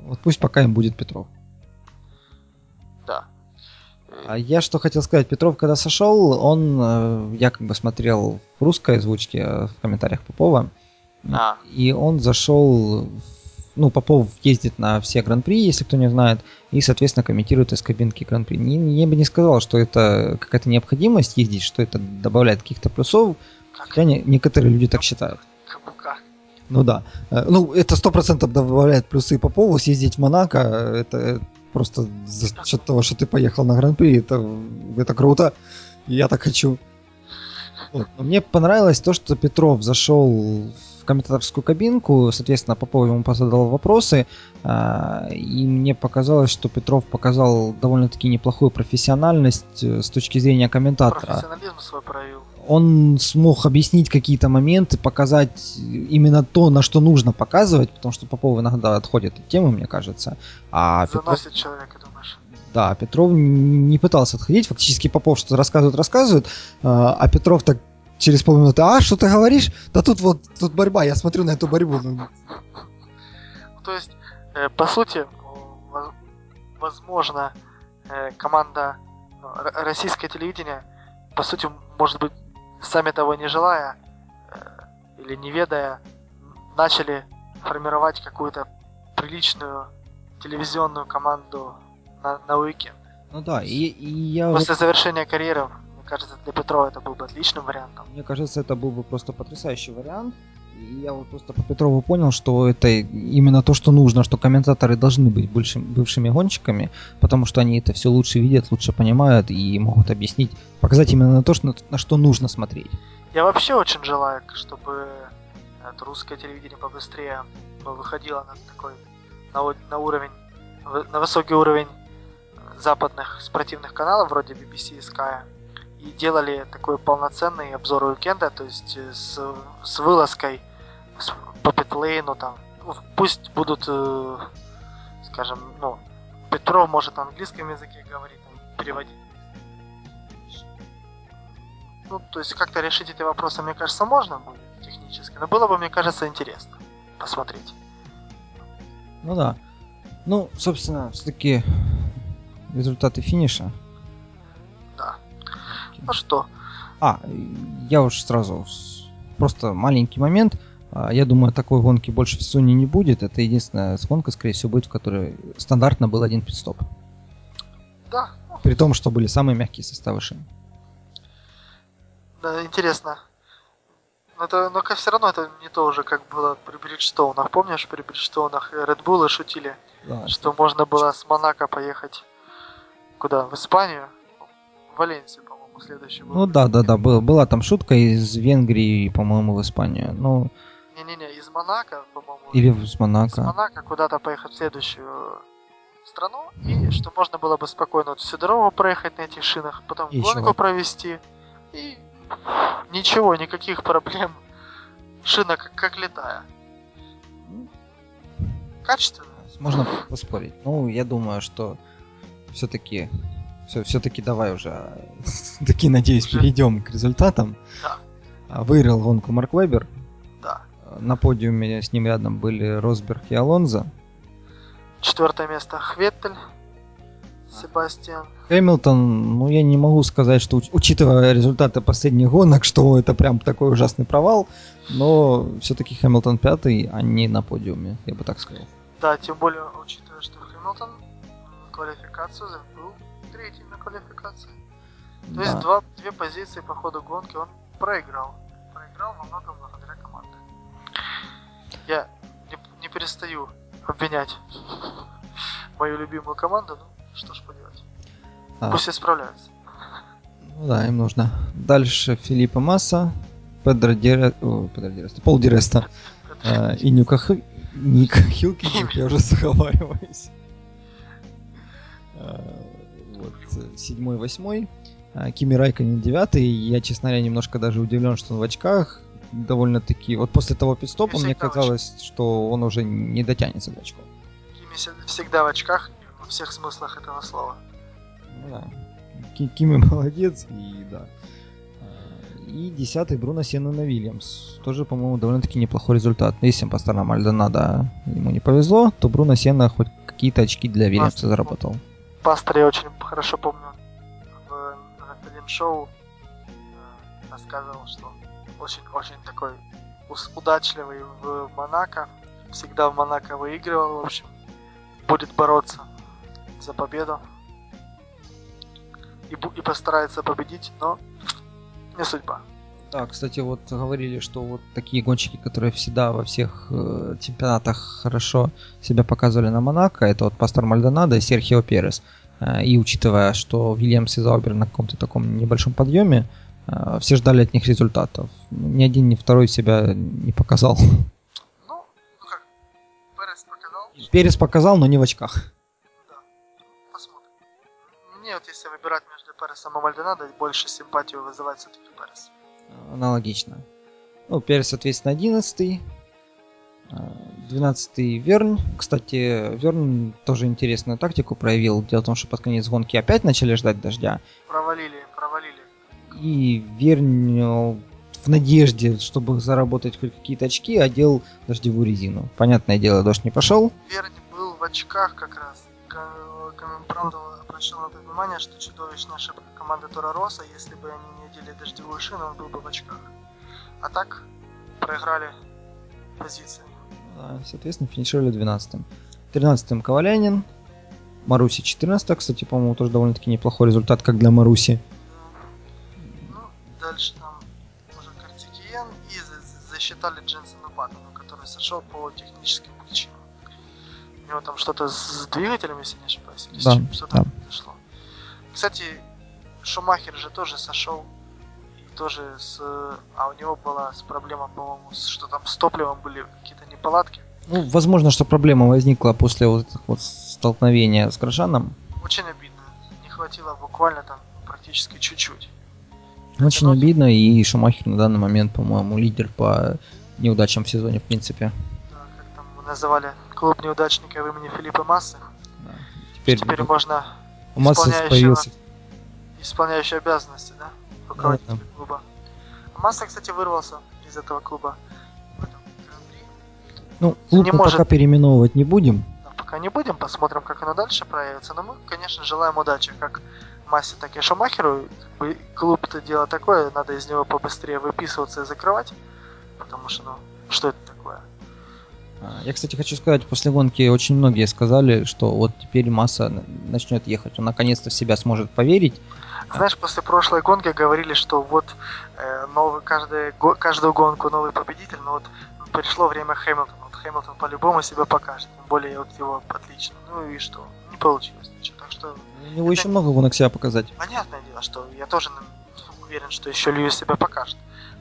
Вот пусть пока им будет Петров. да. А я что хотел сказать, Петров, когда сошел, он, э, я как бы смотрел в русской озвучке э, в комментариях Попова, А. и он зашел, в- ну, Попов ездит на все гран-при, если кто не знает, и, соответственно, комментирует из кабинки гран-при. Я бы не сказал, что это какая-то необходимость ездить, что это добавляет каких-то плюсов, хотя не- некоторые люди так считают. Ну да. Э, Ну, это сто процентов добавляет плюсы Попову. Съездить в Монако, это просто за счет того, что ты поехал на Гран-при, это, это круто. Я так хочу. Вот. Но Мне понравилось то, что Петров зашел в комментаторскую кабинку, соответственно, Попов ему позадал вопросы, а, и мне показалось, что Петров показал довольно-таки неплохую профессиональность э, с точки зрения комментатора Профессионализм свой проявил. он смог объяснить какие-то моменты, показать именно то, на что нужно показывать, потому что Попов иногда отходит от темы, мне кажется. А Петров, Заносит человека, думаешь? да, Петров не пытался отходить. Фактически Попов что-то рассказывает, рассказывает, а а Петров так через полминуты, а, что ты говоришь? Да тут вот, тут борьба, я смотрю на эту борьбу. Ну, То есть, э, по сути, во- возможно, э, команда ну, российское телевидение, по сути, может быть, сами того не желая э, или не ведая, начали формировать какую-то приличную телевизионную команду на, на уикенд. ну да, и, и я... вот- После завершения карьеры, мне кажется, для Петрова это был бы отличным вариантом. Мне кажется, это был бы просто потрясающий вариант. И я вот просто по Петрову понял, что это именно то, что нужно, что комментаторы должны быть бывшим, бывшими гонщиками, потому что они это все лучше видят, лучше понимают и могут объяснить, показать именно то, что, на что нужно смотреть. Я вообще очень желаю, чтобы это русское телевидение побыстрее выходило на такой на, на уровень на высокий уровень западных спортивных каналов вроде BBC и Sky и делали такой полноценный обзор уикенда, то есть э, с, с вылазкой по питлейну там. Пусть будут, э, скажем, ну, Петров может на английском языке говорить, переводить. Ну, то есть как-то решить эти вопросы, мне кажется, можно будет технически, но было бы, мне кажется, интересно посмотреть. Ну да. Ну, собственно, все-таки результаты финиша. Ну что, А, я уж сразу просто маленький момент. А, Я думаю, такой гонки больше в сезоне не будет. Это единственная гонка, скорее всего, будет, в которой стандартно был один пидстоп. да, При том, что были самые мягкие составы шин. да, интересно. Но, это, но все равно это не то уже, как было при Бриджстоунах. Помнишь, при Бриджстоунах Red Bull шутили, Да, что можно было с Монако поехать куда? В Испанию? В Валенсию, был. Ну да, да, да, был, была там шутка из Венгрии, по-моему, в Испанию. Ну, Не-не-не, из Монако, по-моему. или Из Монако. Монако куда-то поехать в следующую страну, и что можно было бы спокойно вот всю дорогу проехать на этих шинах, потом И гонку чего? провести, и ничего, никаких проблем. Шина как, как летая. Качественно. Можно поспорить. Ну, я думаю, что все-таки все, все-таки давай уже таки, надеюсь, Уже. перейдем к результатам. Да. А, Выиграл гонку Марк Вебер. Да. На подиуме с ним рядом были Росберг и Алонзо. Четвертое место Хветтель. Себастьян. Хэмилтон, ну я не могу сказать, что уч- учитывая результаты последних гонок, что это прям такой ужасный провал, но все-таки Хэмилтон пятый, а не на подиуме, я бы так сказал. Да, тем более, учитывая, что Хэмилтон квалификацию был третий на квалификации. То есть Да. два, две позиции по ходу гонки он проиграл. Проиграл во многом благодаря команде. Я не, не перестаю обвинять *laughs* мою любимую команду, ну что ж поделать. А, Пусть исправляются. ну да, им нужно. Дальше Филиппа Масса, Педро Дире... Ой, Педро Диреста, Пол Диреста *laughs* э, и Нюка Хи- Ник Хилкин, я уже заговариваюсь. Э, Вот, э, седьмой, восьмой. А, Кими Райконен девятый. Я, честно говоря, немножко даже удивлен, что он в очках. Довольно-таки... Вот после того пидстопа Не мне казалось, что он уже не дотянется до очков. Кими се- всегда в очках во всех смыслах этого слова. Ну да. Ки- Кими *laughs* молодец, и да. А, И десятый Бруно Сенна на Вильямс. Тоже, по-моему, довольно-таки неплохой результат. Если по сторонам Альдонада ему не повезло, то Бруно Сенна хоть какие-то очки для Вильямса заработал. Пастор я очень хорошо помню шоу э, рассказывал, что очень-очень такой удачливый в Монако. Всегда в Монако выигрывал, в общем. Будет бороться за победу. И, и постарается победить, но не судьба. Да, кстати, вот говорили, что вот такие гонщики, которые всегда во всех э, чемпионатах хорошо себя показывали на Монако, это вот Пастор Мальдонадо и Серхио Перес. Э, и учитывая, что Вильямс и Заубер на каком-то таком небольшом подъеме, э, все ждали от них результатов. Ни один, ни второй себя не показал. Ну, ну как, Перес показал, Перес показал, но не в очках. да. Посмотрим. Мне вот если выбирать между Пересом и Мальдонадо, больше симпатию вызывает все-таки Перес. Аналогично. Ну, Перес, соответственно, 11 12 Верн. Кстати, Верн тоже интересную тактику проявил. Дело в том, что под конец гонки опять начали ждать дождя. Провалили, провалили. И Верн э, в надежде, чтобы заработать хоть какие-то очки, одел дождевую резину. Понятное дело, дождь не пошел. Верни был в очках как раз. К- Комментрант обращал на это внимание, что чудовищная ошибка команды Тора Роса, если бы они не одели дождевую шину, он был бы в очках. А так проиграли позиции. Да, Соответственно, финишировали 12-м. 13-м Ковалянин. Маруси 14 кстати, по-моему, тоже довольно-таки неплохой результат, как для Маруси. Ну, дальше там уже Картикиен и за- засчитали Дженсона Баттона, который сошел по техническим причинам. У него там что-то с двигателем, если не ошибаюсь, или Да, что-то да. произошло. Кстати, Шумахер же тоже сошел. И тоже с... А у него была с проблема, по-моему, что там с топливом были какие-то неполадки. Ну, возможно, что проблема возникла после вот вот столкновения с Грошаном. Очень обидно. Не хватило буквально там практически чуть-чуть. Очень Ну, обидно, и Шумахер на данный момент, по-моему, лидер по неудачам в сезоне, в принципе. Да, как там называли клуб неудачников имени Филиппа Массы. Теперь, Теперь можно у Массы исполняющего- появился... исполняющий обязанности, да? Руководитель Да, клуба. А Масса, кстати, вырвался из этого клуба. Ну, клуб не может- пока переименовывать не будем. Пока не будем, посмотрим, как оно дальше проявится. Но мы, конечно, желаем удачи как Массе, так и Шумахеру. Клуб-то дело такое, надо из него побыстрее выписываться и закрывать. Потому что, ну, что это такое? А, Я, кстати, хочу сказать, после гонки очень многие сказали, что вот теперь Масса начнет ехать. Он наконец-то в себя сможет поверить. Знаешь, после прошлой гонки говорили, что вот э, новый, каждый, го- каждую гонку новый победитель, но вот пришло время Хэмилтона. Вот Хэмилтон по-любому себя покажет. Тем более вот его отлично. Ну и что? Не получилось ничего. Так что У него еще много гонок себя показать. понятное дело, что я тоже уверен, что еще Льюис себя покажет.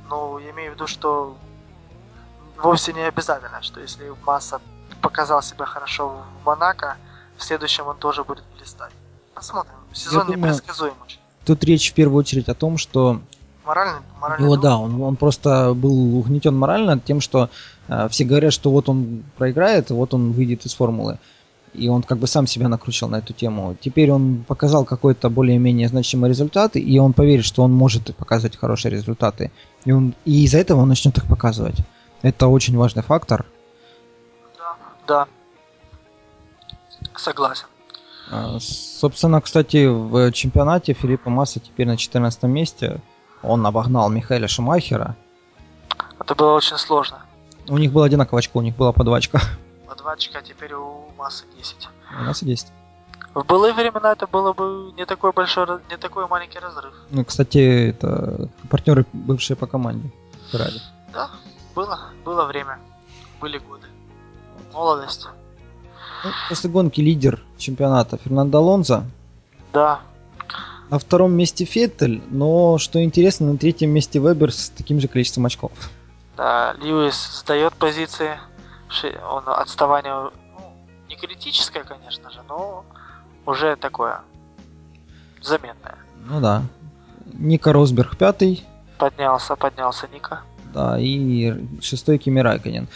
Но я имею в виду, что вовсе не обязательно, что если Масса показал себя хорошо в Монако, в следующем он тоже будет блистать. Посмотрим. Сезон думаю, непредсказуем очень. Тут речь в первую очередь о том, что Моральный, моральный его, да, он, он просто был угнетен морально тем, что э, все говорят, что вот он проиграет, вот он выйдет из формулы. И он как бы сам себя накручивал на эту тему. Теперь он показал какой-то более-менее значимый результат, и он поверит, что он может показывать хорошие результаты. И, он, и из-за этого он начнет их показывать. Это очень важный фактор. Да, да. Согласен. А, Собственно, кстати, в чемпионате Филиппа Масса теперь на 14 месте. Он обогнал Михаэля Шумахера. Это было очень сложно. У них было одинаково очко, у них было по два очка. По два очка, а теперь у массы 10. У нас 10. В былые времена это было бы не такой большой, не такой маленький разрыв. Ну, кстати, это партнеры бывшие по команде. Феррари. Да, было, было время. Были годы. Молодость. Ну, после гонки лидер чемпионата Фернандо Алонзо. Да, На втором месте Феттель, но, что интересно, на третьем месте Вебер с таким же количеством очков. да, Льюис сдает позиции. Он отставание, ну, не критическое, конечно же, но уже такое заметное. Ну да. Ника Росберг пятый, Поднялся, поднялся Ника. да, и шестой Кими Райконен.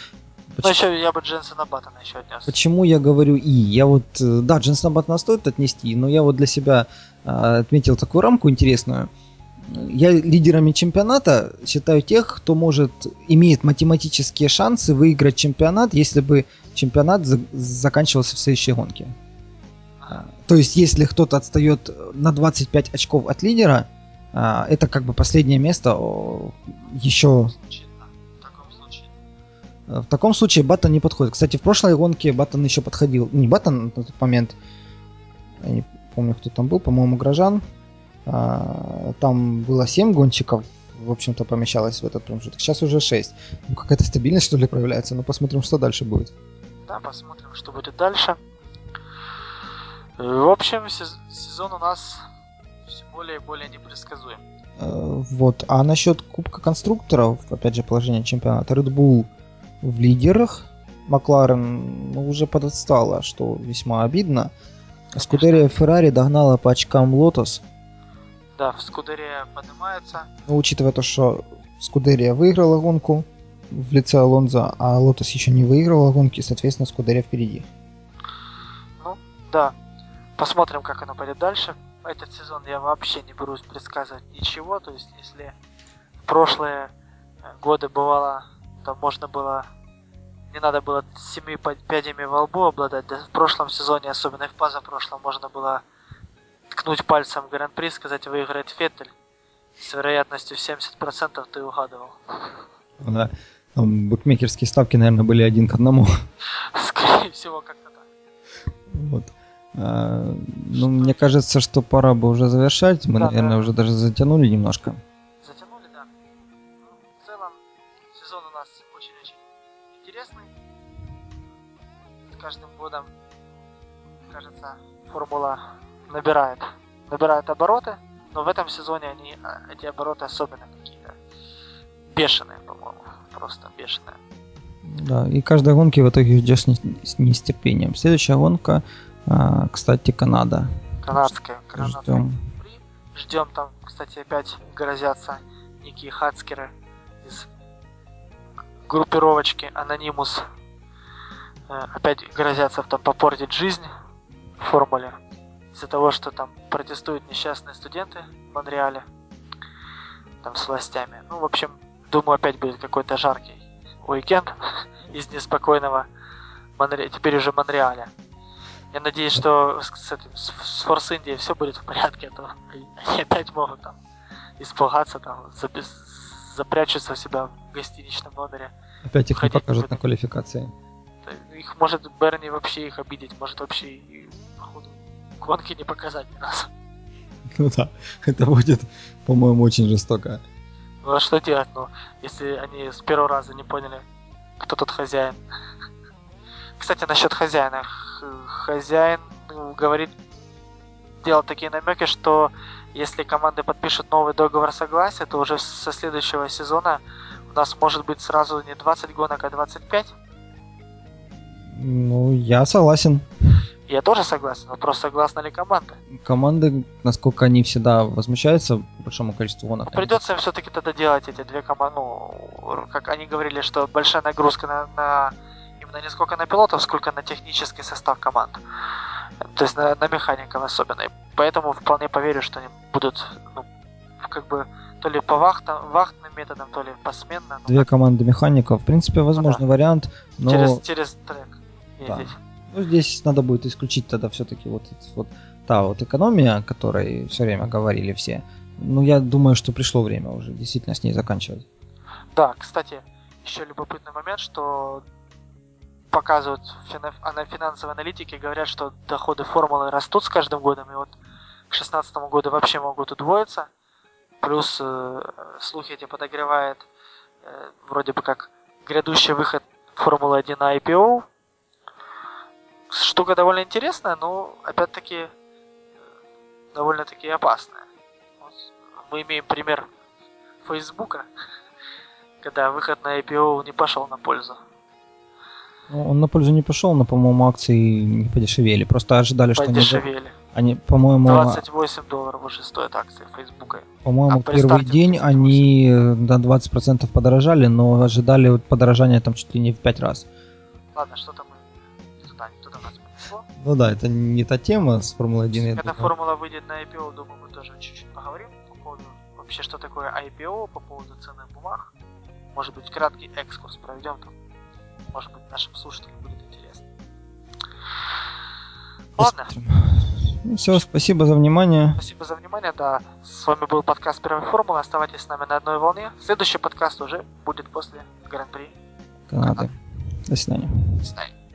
Ну, еще я бы Дженсона Баттона еще отнес. Почему я говорю и? Я вот, э, да, Дженсона Баттона стоит отнести, но я вот для себя отметил такую рамку интересную. Я лидерами чемпионата считаю тех, кто может, имеет математические шансы выиграть чемпионат, если бы чемпионат за- заканчивался в следующей гонке. А, То есть, если кто-то отстает на 25 очков от лидера, а, это как бы последнее место еще Случай, да. В таком случае. В таком случае Баттон не подходит. Кстати, в прошлой гонке Баттон еще подходил. Не Баттон на тот момент. Помню, кто там был. По-моему, Грожан. А, Там было 7 гонщиков. В общем-то, помещалось в этот промежуток. Сейчас уже 6. Ну, какая-то стабильность, что ли, проявляется. Ну, посмотрим, что дальше будет. Да, посмотрим, что будет дальше. Э, В общем, сез- сезон у нас все более и более непредсказуем. Э, Вот. А насчет Кубка конструкторов, опять же, положение чемпионата. Red Bull в лидерах. Макларен ну, уже подотстала, что весьма обидно. Скудерия Феррари догнала по очкам Лотос. Да, в Скудерия поднимается. Но учитывая то, что Скудерия выиграла гонку в лице Алонзо, а Лотос еще не выигрывала гонки, соответственно, Скудерия впереди. Ну, да. Посмотрим, как оно пойдет дальше. Этот сезон я вообще не берусь предсказывать ничего. То есть, если в прошлые э, годы бывало, то можно было... Не надо было семи пядями во лбу обладать. Да в прошлом сезоне, особенно и в позапрошлом, можно было ткнуть пальцем в Гран-при, сказать, выиграет Феттель. С вероятностью в 70% ты угадывал. Да. Там букмекерские ставки, наверное, были один к одному. Скорее всего, как-то так. Вот. А, ну, мне кажется, что пора бы уже завершать. Мы, Да, наверное, да. уже даже затянули немножко. Формула набирает, набирает обороты, но в этом сезоне они, а, эти обороты особенно какие-то бешеные, по-моему, просто бешеные. Да, и каждой гонки в итоге ждешь с нетерпением. Следующая гонка, а, кстати, Канада. Канадская, канадская Ждем. Ждем там, кстати, опять грозятся некие хацкеры из группировочки Анонимус. Опять грозятся там попортить жизнь формуле из-за того, что там протестуют несчастные студенты в Монреале там с властями. Ну, в общем, думаю, опять будет какой-то жаркий уикенд *laughs* из неспокойного Монре... теперь уже Монреаля. Я надеюсь, что с, этим, с, с Форс Индией все будет в порядке, а то они опять могут там испугаться, там, запи- запрячутся у себя в гостиничном номере. Опять их не покажут на квалификации. Их может Берни вообще их обидеть, может вообще и, походу, гонки не показать ни разу. Ну да, это будет, по-моему, очень жестоко. Ну а что делать, ну, если они с первого раза не поняли, кто тут хозяин. Кстати, насчет хозяина. Хозяин ну, говорит, делал такие намеки, что если команды подпишут новый договор согласия, то уже со следующего сезона у нас может быть сразу не 20 гонок, а 25. Ну, я согласен. Я тоже согласен, вопрос, согласна ли команда. Команды, насколько они всегда возмущаются большому количеству гонок. Придется им все-таки тогда делать эти две команды, ну, как они говорили, что большая нагрузка на, на именно не сколько на пилотов, сколько на технический состав команд. То есть на, на механиков особенно. И поэтому вполне поверю, что они будут, ну, как бы, то ли по вахтам, вахтным методам, то ли посменно. Две команды механиков, в принципе, возможный да. вариант, но... Через, через трек. Да. Ну, здесь надо будет исключить тогда все-таки вот, вот та вот экономия, о которой все время говорили все. Ну, я думаю, что пришло время уже действительно с ней заканчивать. Да, кстати, еще любопытный момент, что показывают фина- финансовые аналитики, говорят, что доходы формулы растут с каждым годом, и вот к 2016 году вообще могут удвоиться. Плюс э, слухи эти подогревает э, вроде бы как грядущий выход Формулы 1 на IPO. Штука довольно интересная, но опять-таки э, довольно-таки опасная. Вот мы имеем пример Фейсбука, *laughs* когда выход на IPO не пошел на пользу. Ну, он на пользу не пошел, но, по-моему, акции не подешевели. Просто ожидали, что Подешевели. они... Они, по-моему... 28 долларов уже стоит акции Фейсбука. По-моему, а первый день они на 20% подорожали, но ожидали подорожания там чуть ли не в 5 раз. Ладно, что-то мы Ну да, это не та тема с Формулой 1. Когда Формула выйдет на IPO, думаю, мы тоже чуть-чуть поговорим по поводу вообще, что такое IPO, по поводу ценных бумаг. Может быть, краткий экскурс проведем там. Может быть, нашим слушателям будет интересно. Ладно. Ну, все, спасибо за внимание. Спасибо за внимание, да. С вами был подкаст Первой Формулы. Оставайтесь с нами на одной волне. Следующий подкаст уже будет после Гран-при Канады. До свидания. До свидания.